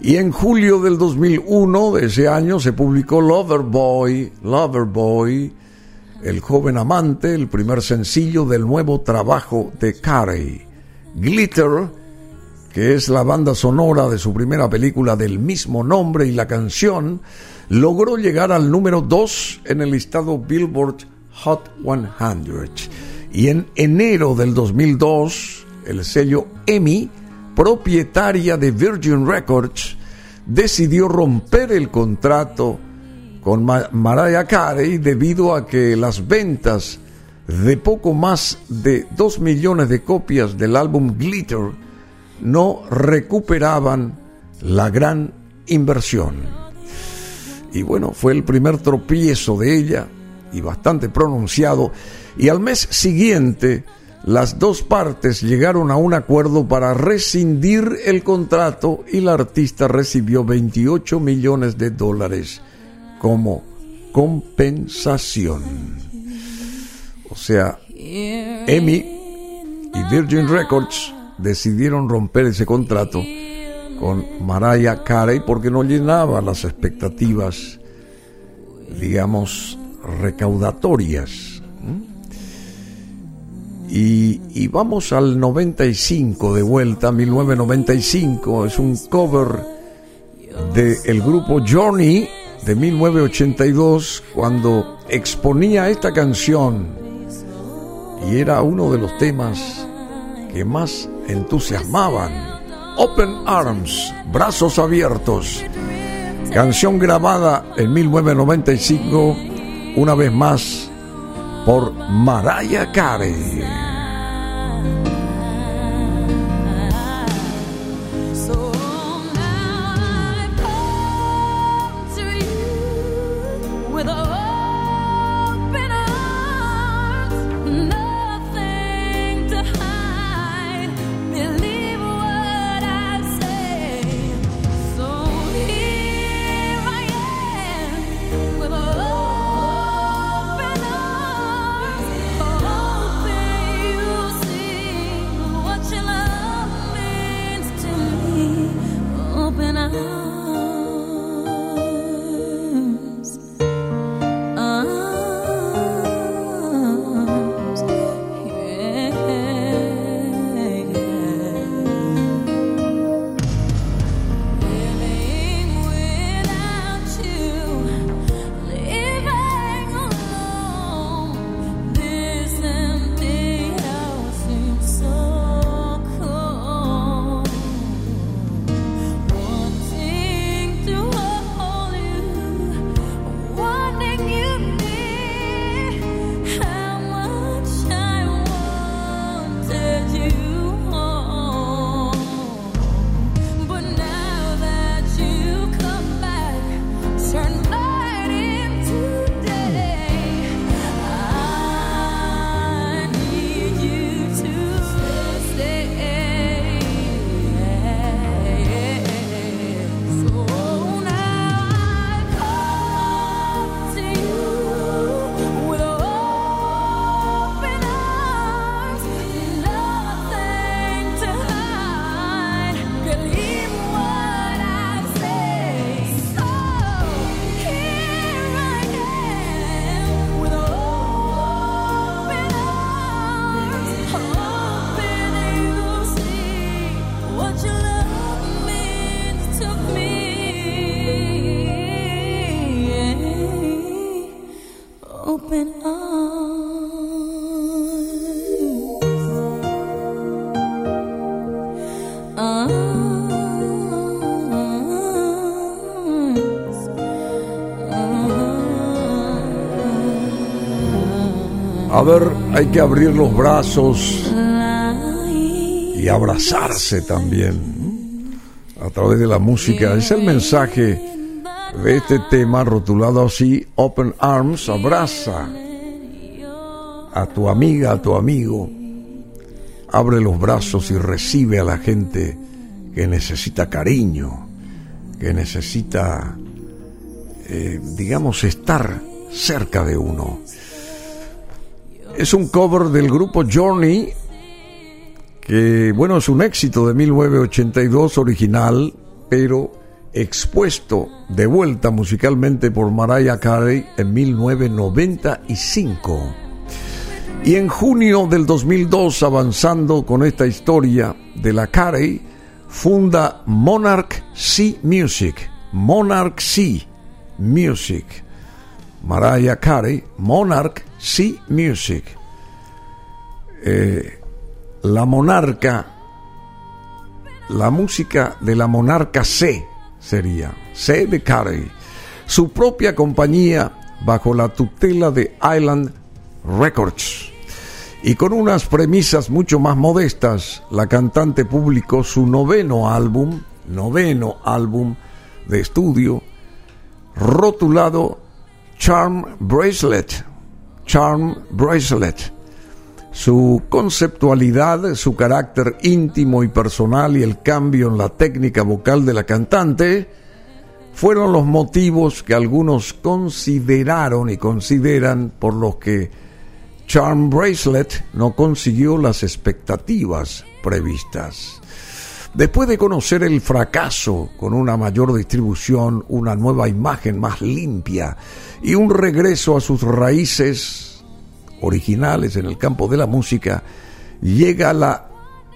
Y en julio del 2001 de ese año se publicó Loverboy, Loverboy, el joven amante, el primer sencillo del nuevo trabajo de Carey. Glitter, que es la banda sonora de su primera película del mismo nombre y la canción, logró llegar al número 2 en el listado Billboard Hot 100. Y en enero del 2002, el sello EMI, propietaria de Virgin Records, decidió romper el contrato con Mariah Carey debido a que las ventas de poco más de 2 millones de copias del álbum Glitter no recuperaban la gran inversión. Y bueno, fue el primer tropiezo de ella y bastante pronunciado. Y al mes siguiente, las dos partes llegaron a un acuerdo para rescindir el contrato y la artista recibió 28 millones de dólares como compensación. O sea, EMI y Virgin Records decidieron romper ese contrato con Mariah Carey porque no llenaba las expectativas, digamos, recaudatorias. Y, vamos al 95 de vuelta, 1995, es un cover del el grupo Journey de 1982 cuando exponía esta canción y era uno de los temas que más entusiasmaban Open Arms, Brazos Abiertos. Canción grabada en 1995, una vez más, por Mariah Carey. A ver, hay que abrir los brazos y abrazarse también a través de la música. Es el mensaje de este tema rotulado así, Open Arms, abraza a tu amiga, a tu amigo, abre los brazos y recibe a la gente que necesita cariño, que necesita, eh, digamos, estar cerca de uno. Es un cover del grupo Journey, que bueno, es un éxito de 1982 original, pero expuesto de vuelta musicalmente por Mariah Carey en 1995. Y en junio del 2002, avanzando con esta historia de la Carey, funda Monarch Sea Music. Monarch Sea Music. Mariah Carey, Monarch Sea Music. Eh, la monarca, la música de la monarca C sería, C de Carey. Su propia compañía bajo la tutela de Island Records. Y con unas premisas mucho más modestas, la cantante publicó su noveno álbum, noveno álbum de estudio, rotulado Charm Bracelet, Charm Bracelet. Su conceptualidad, su carácter íntimo y personal y el cambio en la técnica vocal de la cantante fueron los motivos que algunos consideraron y consideran por los que Charm Bracelet no consiguió las expectativas previstas. Después de conocer el fracaso con una mayor distribución, una nueva imagen más limpia y un regreso a sus raíces originales en el campo de la música, llega la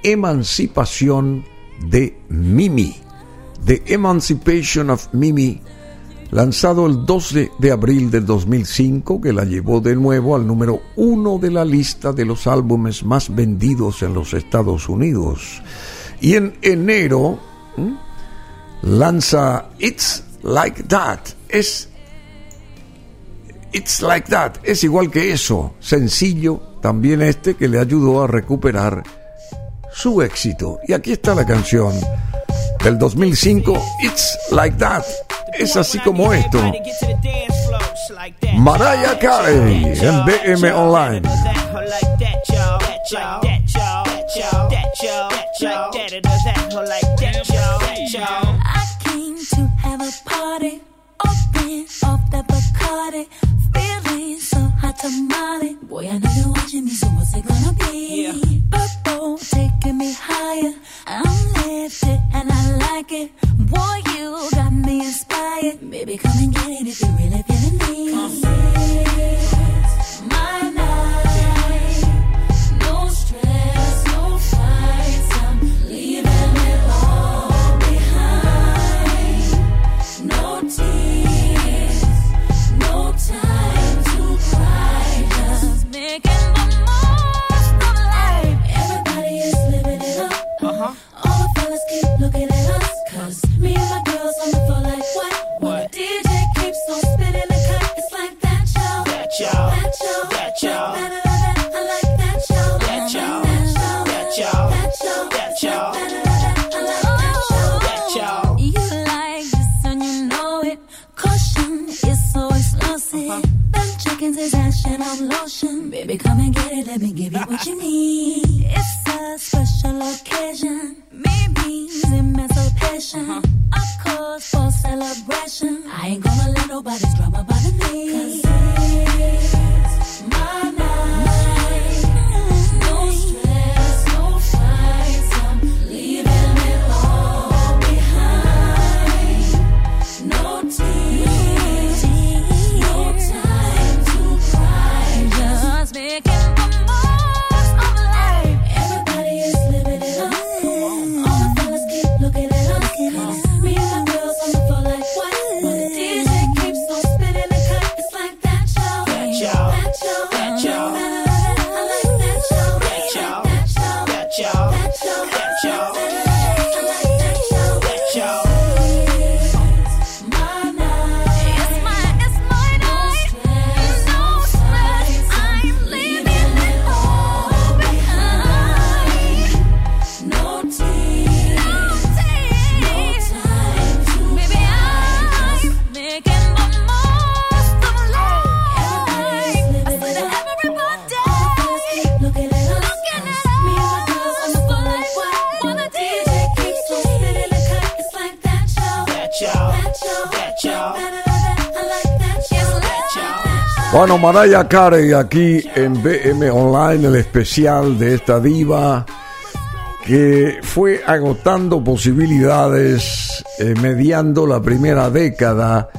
emancipación de Mimi, The Emancipation of Mimi, lanzado el 12 de abril del 2005, que la llevó de nuevo al número uno de la lista de los álbumes más vendidos en los Estados Unidos. Y en enero lanza It's Like That. Es It's Like That. Es igual que eso. Sencillo. También este que le ayudó a recuperar su éxito. Y aquí está la canción del 2005. It's Like That. Es así como esto. Mariah Carey en BM Online. I came to have a party, open off the Bacardi, Boy, I know you're watching me, so what's it gonna be? Yeah. Purple taking me higher, I'm lifted and I like it. Boy, you got me inspired. Baby, come and get it if you're really Maraya Carey aquí en BM Online, el especial de esta diva que fue agotando posibilidades eh, mediando la primera década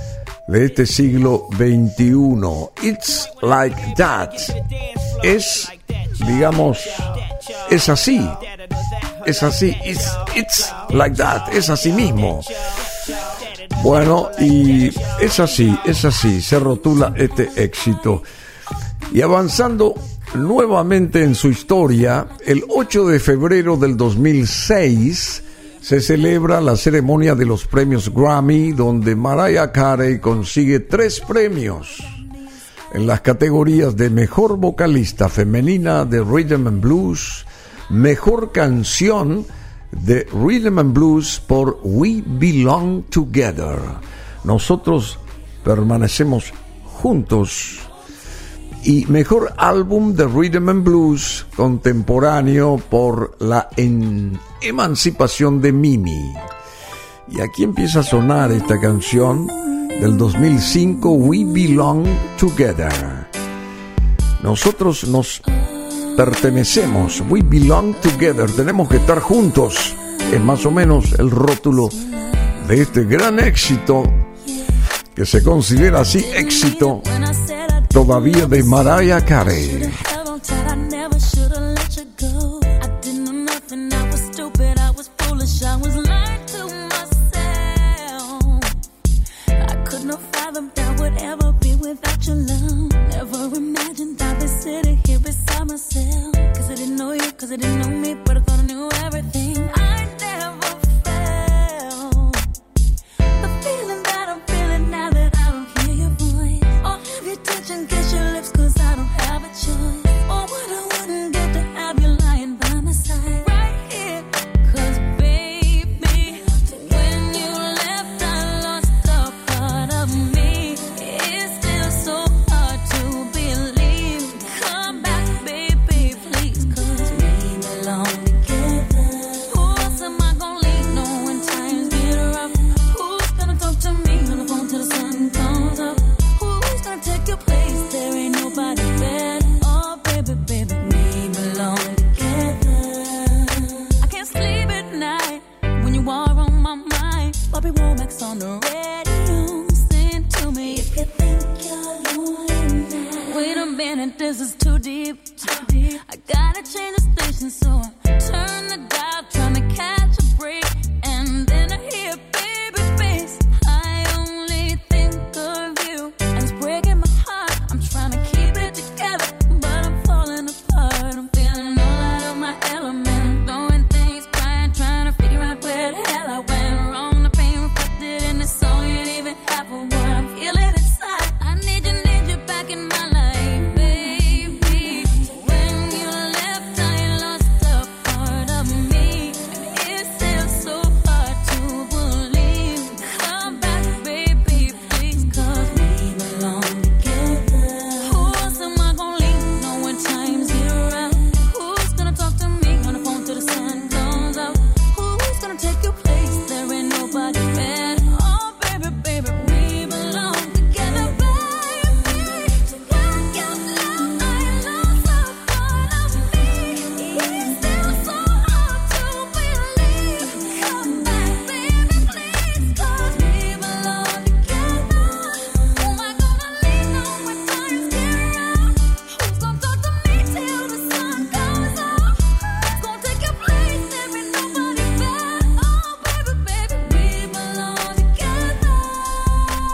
de este siglo XXI. It's like that. Es, digamos, es así. Es así. It's, it's like that. Es así mismo. Bueno, y es así, es así, se rotula este éxito. Y avanzando nuevamente en su historia, el 8 de febrero del 2006 se celebra la ceremonia de los premios Grammy, donde Mariah Carey consigue tres premios en las categorías de Mejor Vocalista Femenina de Rhythm and Blues, Mejor Canción, de Rhythm and Blues por We Belong Together. Nosotros permanecemos juntos. Y mejor álbum de Rhythm and Blues contemporáneo por la emancipación de Mimi. Y aquí empieza a sonar esta canción del 2005, We Belong Together. Nosotros nos pertenecemos, we belong together, tenemos que estar juntos. Es más o menos el rótulo de este gran éxito que se considera así éxito todavía de Mariah Carey.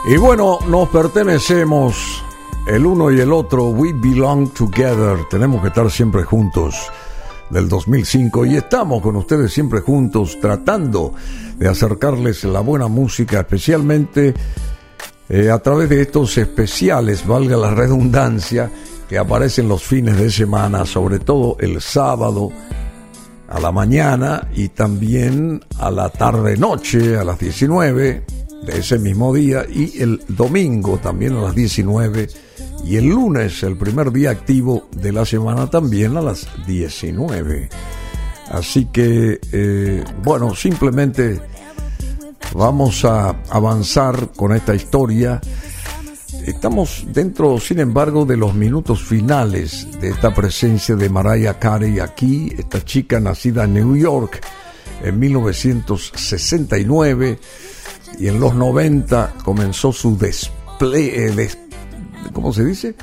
Y bueno, nos pertenecemos el uno y el otro, we belong together, tenemos que estar siempre juntos del 2005 y estamos con ustedes siempre juntos tratando de acercarles la buena música, especialmente eh, a través de estos especiales, valga la redundancia, que aparecen los fines de semana, sobre todo el sábado a la mañana y también a la tarde-noche, a las 19 de ese mismo día y el domingo también a las 19 y el lunes, el primer día activo de la semana también a las 19. Así que, eh, bueno, simplemente vamos a avanzar con esta historia Estamos dentro, sin embargo, de los minutos finales de esta presencia de Mariah Carey aquí, esta chica nacida en New York en 1969 y en los 90 comenzó su despliegue, eh, ¿cómo se dice?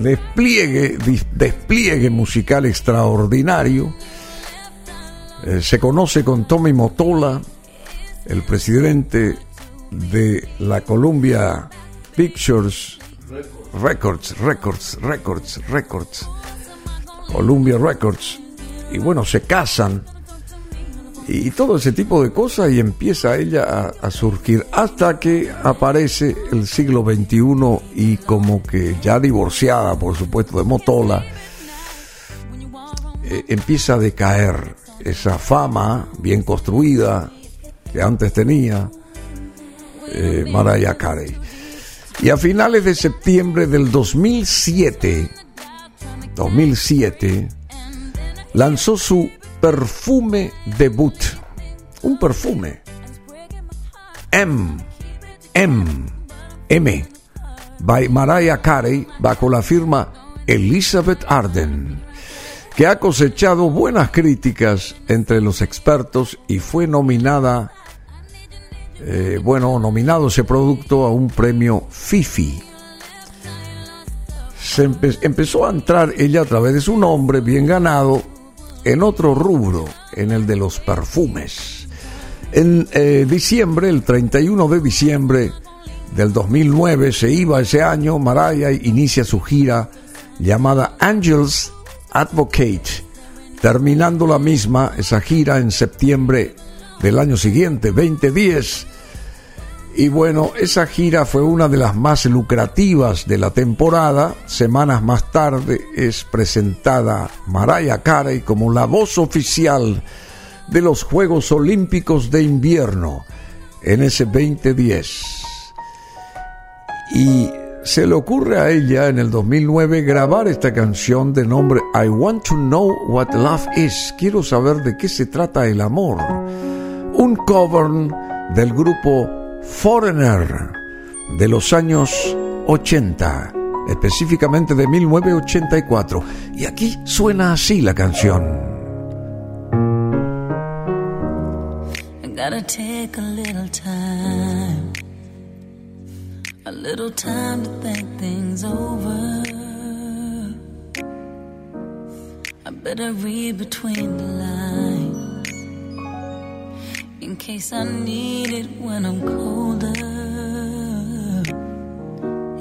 Despliegue, despliegue musical extraordinario. Eh, se conoce con Tommy Motola, el presidente de la Columbia Pictures Records, Records, Records, Records, Columbia Records. Y bueno, se casan y todo ese tipo de cosas y empieza ella a, surgir hasta que aparece el siglo XXI y como que ya divorciada, por supuesto, de Motola, eh, empieza a decaer esa fama bien construida que antes tenía eh, Mariah Carey. Y a finales de septiembre del 2007, 2007, lanzó su perfume debut. Un perfume. M. M. M. By Mariah Carey bajo la firma Elizabeth Arden, que ha cosechado buenas críticas entre los expertos y fue nominada eh, bueno, nominado ese producto a un premio FIFI. Se empezó a entrar ella a través de su nombre bien ganado en otro rubro, en el de los perfumes. En eh, diciembre, el 31 de diciembre del 2009, se iba ese año, Mariah inicia su gira llamada Angels Advocate, terminando la misma, esa gira en septiembre del año siguiente, 2010. Y bueno, esa gira fue una de las más lucrativas de la temporada. Semanas más tarde es presentada Mariah Carey como la voz oficial de los Juegos Olímpicos de Invierno en ese 2010. Y se le ocurre a ella en el 2009 grabar esta canción de nombre I Want to Know What Love Is. Quiero saber de qué se trata el amor un cover del grupo Foreigner de los años 80, específicamente de 1984. Y aquí suena así la canción. gotta take a little time, a little time to think things over. I better read between the lines. In case I need it when I'm colder.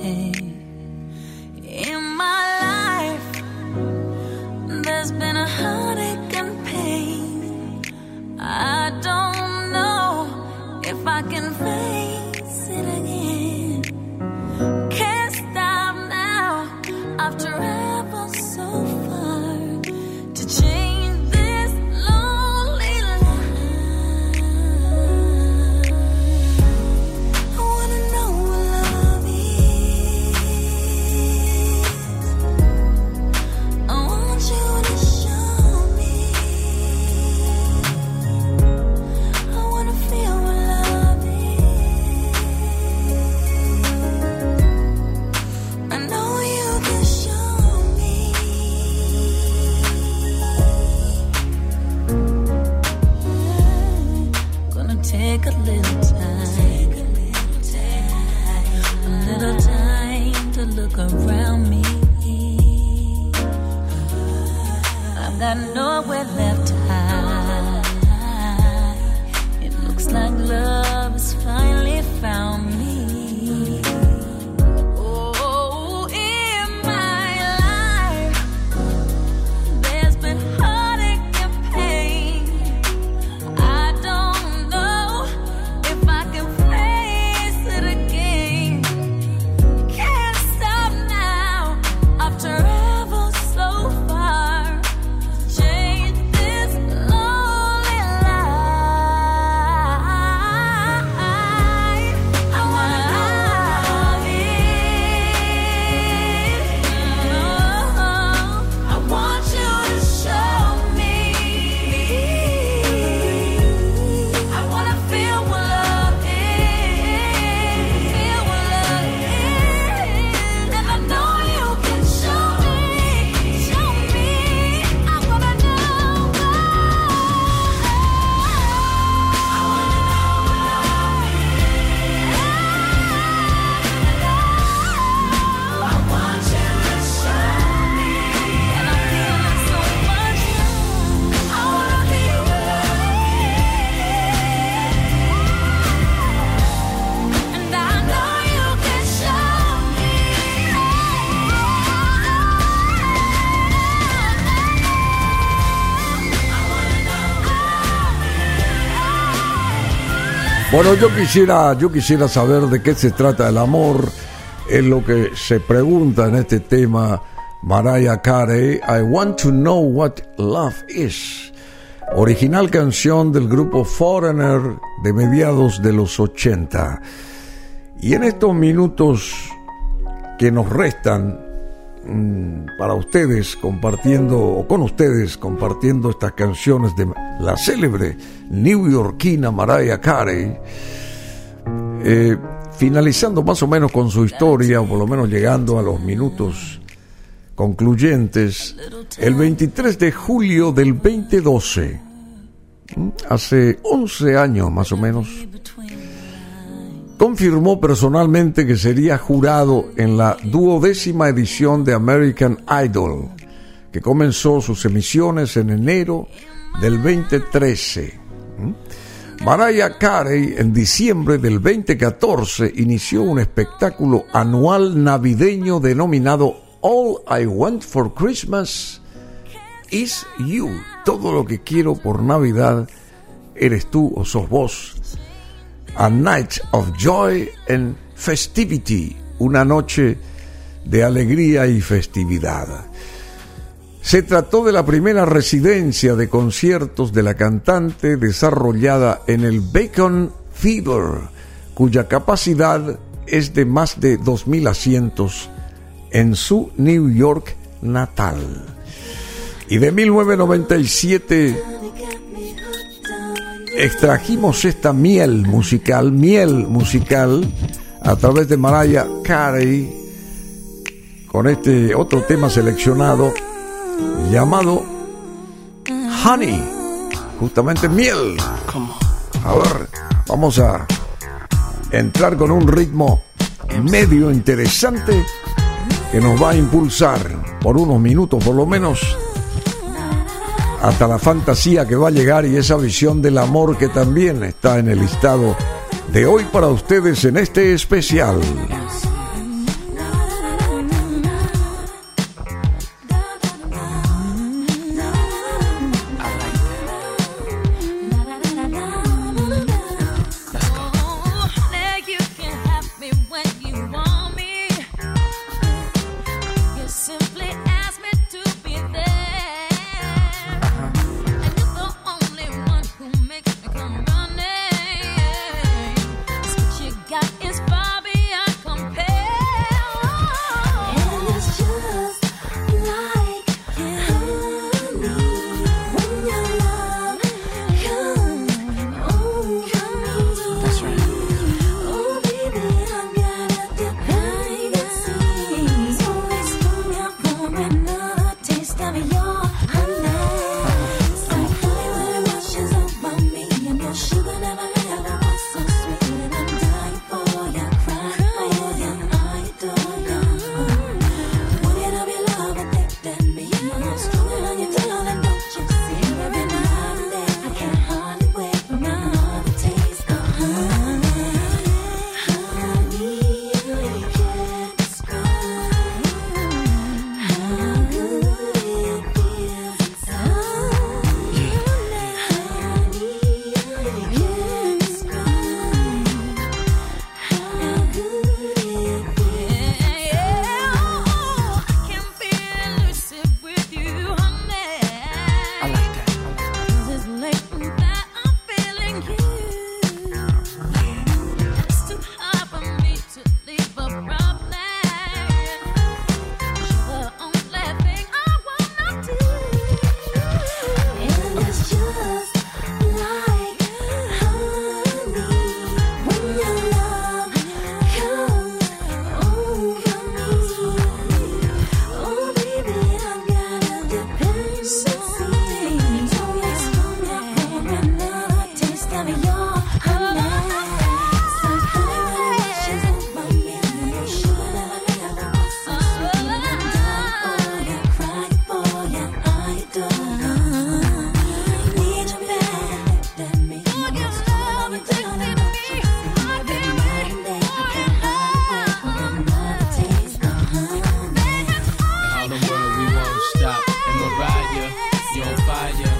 Hey, in my life, there's been a heartache and pain. I don't know if I can Bueno, yo quisiera, yo quisiera saber de qué se trata el amor. Es lo que se pregunta en este tema Mariah Carey. I want to know what love is. Original canción del grupo Foreigner de mediados de los 80. Y en estos minutos que nos restan para ustedes compartiendo, o con ustedes compartiendo estas canciones de la célebre newyorkina Mariah Carey, eh, finalizando más o menos con su historia, o por lo menos llegando a los minutos concluyentes, el 23 de julio del 2012, hace 11 años más o menos, confirmó personalmente que sería jurado en la duodécima edición de American Idol, que comenzó sus emisiones en enero del 2013. Mariah Carey en diciembre del 2014 inició un espectáculo anual navideño denominado All I Want for Christmas is You. Todo lo que quiero por Navidad eres tú o sos vos. A Night of Joy and Festivity, una noche de alegría y festividad. Se trató de la primera residencia de conciertos de la cantante desarrollada en el Bacon Theater, cuya capacidad es de más de 2.000 asientos en su New York natal. Y de 1997 extrajimos esta miel musical, miel musical, a través de Mariah Carey, con este otro tema seleccionado llamado Honey, justamente miel. A ver, vamos a entrar con un ritmo medio interesante que nos va a impulsar por unos minutos por lo menos hasta la fantasía que va a llegar y esa visión del amor que también está en el listado de hoy para ustedes en este especial.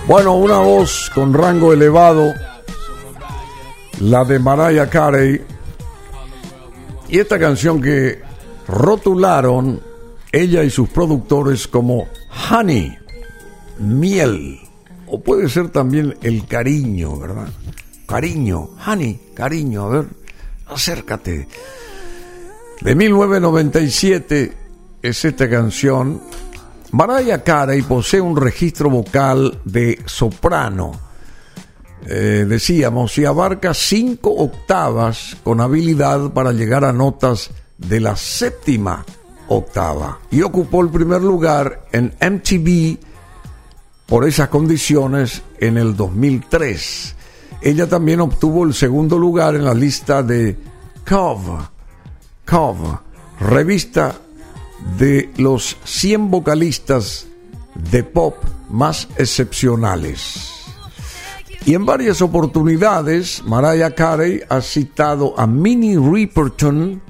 Bueno, una voz con rango elevado la de Mariah Carey. Y esta canción que rotularon ella y sus productores como Honey, miel, o puede ser también el cariño, ¿verdad? Cariño, Honey, cariño, a ver, acércate. De 1997 es esta canción. Mariah Carey posee un registro vocal de soprano eh, decíamos, y abarca cinco octavas con habilidad para llegar a notas de la séptima octava. Y ocupó el primer lugar en MTV por esas condiciones en el 2003. Ella también obtuvo el segundo lugar en la lista de Cove, Cove, revista de los 100 vocalistas de pop más excepcionales. Y en varias oportunidades, Mariah Carey ha citado a Minnie Riperton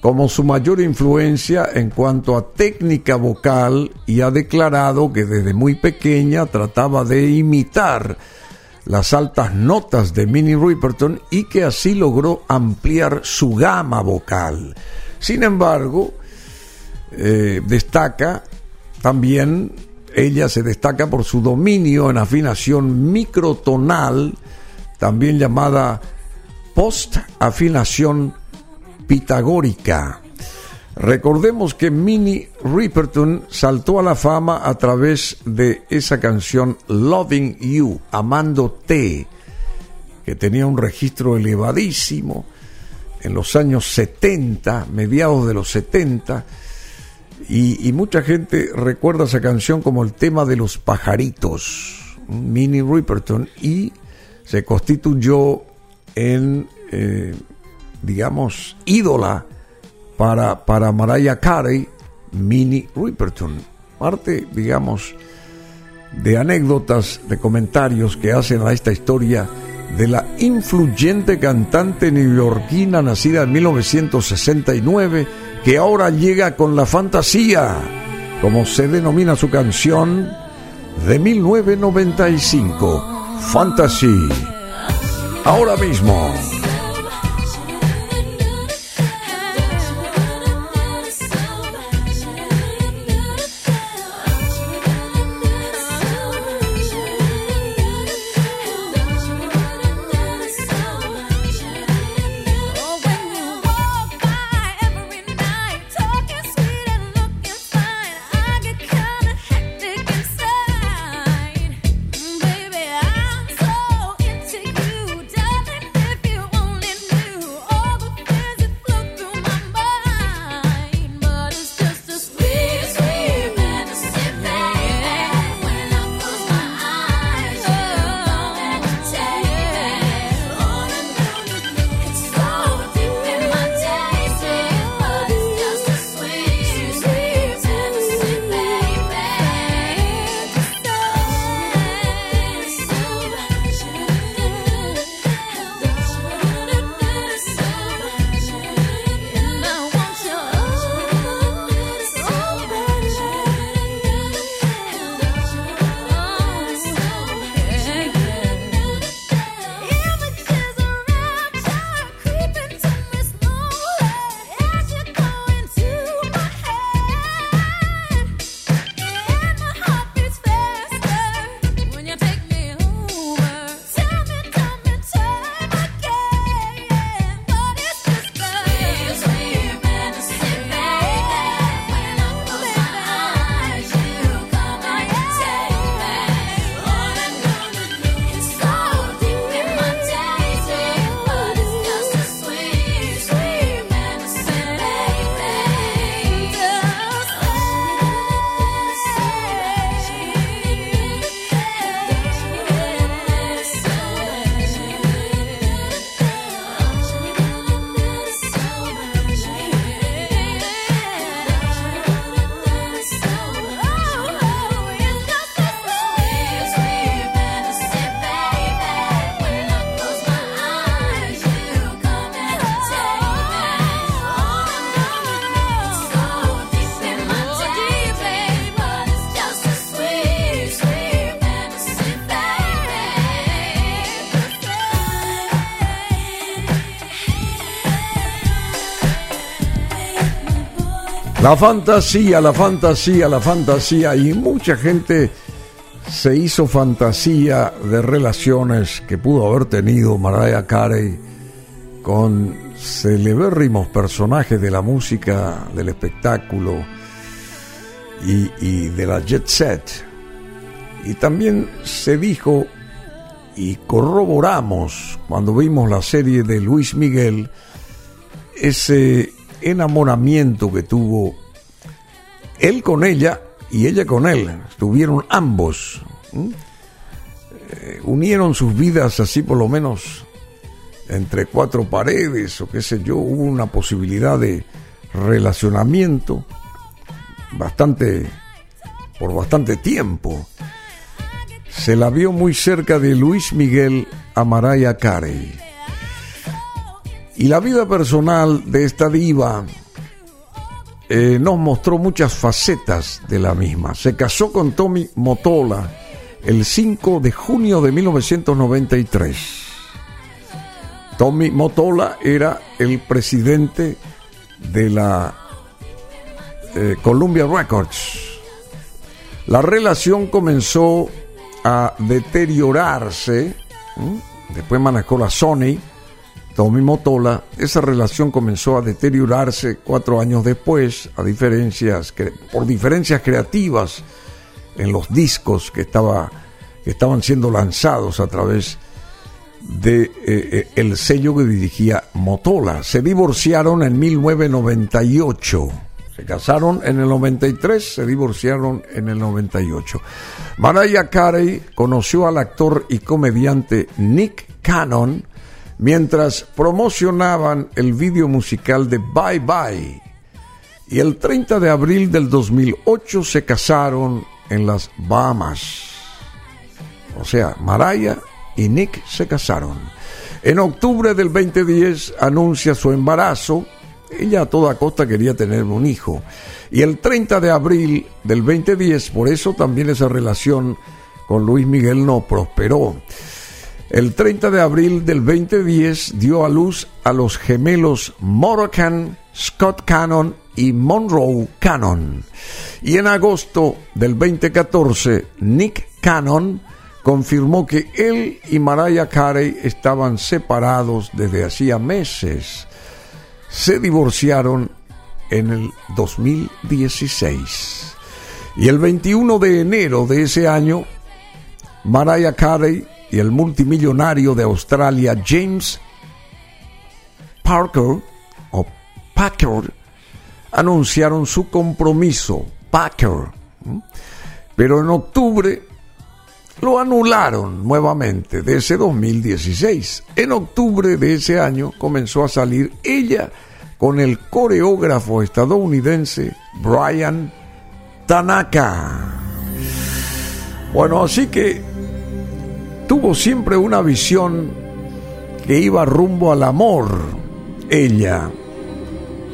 como su mayor influencia en cuanto a técnica vocal y ha declarado que desde muy pequeña trataba de imitar las altas notas de Minnie Riperton y que así logró ampliar su gama vocal. Sin embargo, eh, destaca también ella se destaca por su dominio en afinación microtonal, también llamada post-afinación pitagórica. Recordemos que Minnie Riperton saltó a la fama a través de esa canción Loving You, Amándote, que tenía un registro elevadísimo en los años 70, mediados de los 70, y, mucha gente recuerda esa canción como el tema de los pajaritos, Minnie Riperton, y se constituyó en, eh, digamos, ídola para, para Mariah Carey, Minnie Riperton. Parte, digamos, de anécdotas, de comentarios que hacen a esta historia de la influyente cantante neoyorquina nacida en 1969 que ahora llega con la fantasía, como se denomina su canción de 1995, Fantasy. Ahora mismo. La fantasía, la fantasía, la fantasía. Y mucha gente se hizo fantasía de relaciones que pudo haber tenido Mariah Carey con celebérrimos personajes de la música, del espectáculo y, y de la jet set. Y también se dijo y corroboramos cuando vimos la serie de Luis Miguel ese enamoramiento que tuvo él con ella y ella con él. Estuvieron ambos. Eh, unieron sus vidas así por lo menos entre cuatro paredes o qué sé yo. Hubo una posibilidad de relacionamiento bastante por bastante tiempo. Se la vio muy cerca de Luis Miguel a Mariah Carey. Y la vida personal de esta diva eh, nos mostró muchas facetas de la misma. Se casó con Tommy Motola el 5 de junio de 1993. Tommy Motola era el presidente de la eh, Columbia Records. La relación comenzó a deteriorarse, después manejó la Sony, Tommy Motola, esa relación comenzó a deteriorarse cuatro años después, a diferencias, por diferencias creativas en los discos que, estaba, que estaban siendo lanzados a través de eh, eh, el sello que dirigía Motola. Se divorciaron en 1998. Se casaron en el 93, se divorciaron en el 98. Mariah Carey conoció al actor y comediante Nick Cannon mientras promocionaban el vídeo musical de Bye Bye. Y el 30 de abril del 2008 se casaron en las Bahamas. O sea, Mariah y Nick se casaron. En octubre del 2010 anuncia su embarazo. Ella a toda costa quería tener un hijo. Y el 30 de abril del 2010, por eso también esa relación con Luis Miguel no prosperó. El 30 de abril del 2010 dio a luz a los gemelos Moroccan, Scott Cannon y Monroe Cannon. Y en agosto del 2014, Nick Cannon confirmó que él y Mariah Carey estaban separados desde hacía meses. Se divorciaron en el 2016. Y el 21 de enero de ese año, Mariah Carey y el multimillonario de Australia James Parker o Packer anunciaron su compromiso. Pero en octubre lo anularon nuevamente de ese 2016. En octubre de ese año comenzó a salir ella con el coreógrafo estadounidense Brian Tanaka. Bueno, así que tuvo siempre una visión que iba rumbo al amor. Ella.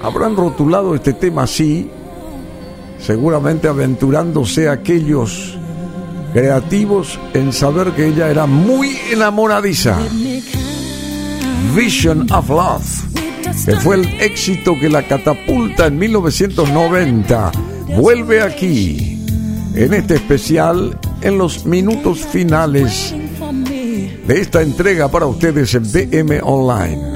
Habrán rotulado este tema así, seguramente aventurándose aquellos creativos en saber que ella era muy enamoradiza. Vision of Love, que fue el éxito que la catapulta en 1990, vuelve aquí, en este especial, en los minutos finales de esta entrega para ustedes en BM Online.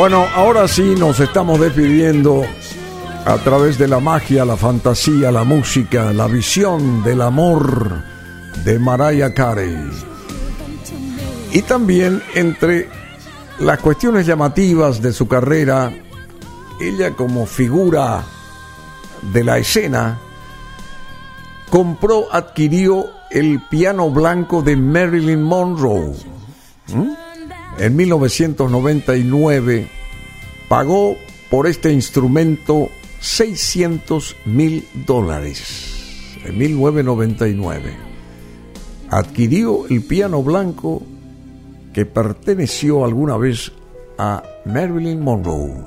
Bueno, ahora sí nos estamos despidiendo a través de la magia, la fantasía, la música, la visión del amor de Mariah Carey. Y también entre las cuestiones llamativas de su carrera, ella como figura de la escena, compró, adquirió el piano blanco de Marilyn Monroe. En 1999 pagó por este instrumento 600 mil dólares. En 1999 adquirió el piano blanco que perteneció alguna vez a Marilyn Monroe.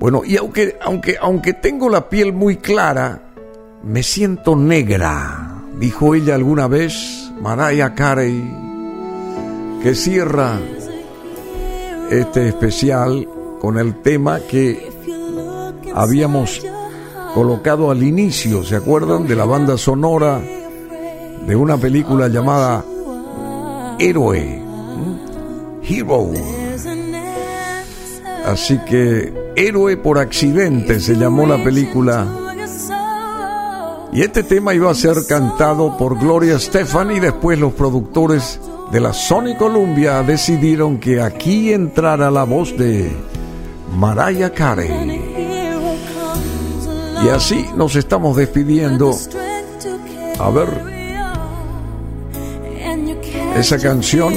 Bueno, y aunque, aunque, aunque tengo la piel muy clara, me siento negra, dijo ella alguna vez, Mariah Carey, que cierra este especial con el tema que habíamos colocado al inicio, ¿se acuerdan? De la banda sonora de una película llamada Héroe, Hero. Así que Héroe por accidente se llamó la película y este tema iba a ser cantado por Gloria Stefan y después los productores de la Sony Columbia decidieron que aquí entrara la voz de Mariah Carey. Y así nos estamos despidiendo. A ver, esa canción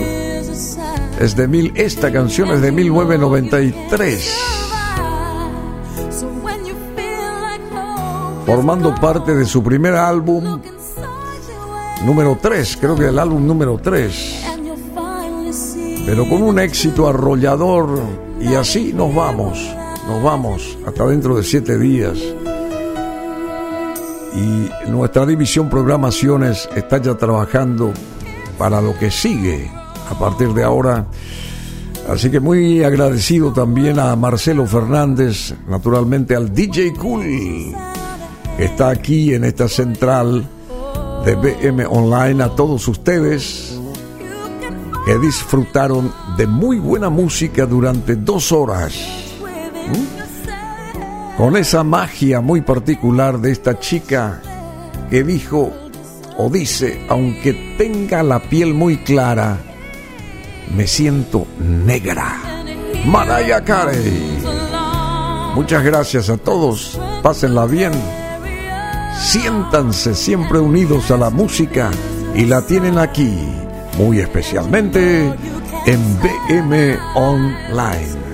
es de mil, esta canción es de 1993. formando parte de su primer álbum, número 3, creo que el álbum número 3, pero con un éxito arrollador y así nos vamos, nos vamos hasta dentro de siete días. Y nuestra división programaciones está ya trabajando para lo que sigue a partir de ahora. Así que muy agradecido también a Marcelo Fernández, naturalmente al DJ Cool está aquí en esta central de BM Online a todos ustedes que disfrutaron de muy buena música durante dos horas. Con esa magia muy particular de esta chica que dijo o dice, aunque tenga la piel muy clara, me siento negra. Mariah Carey. Muchas gracias a todos. Pásenla bien siéntanse siempre unidos a la música y la tienen aquí, muy especialmente en BM Online.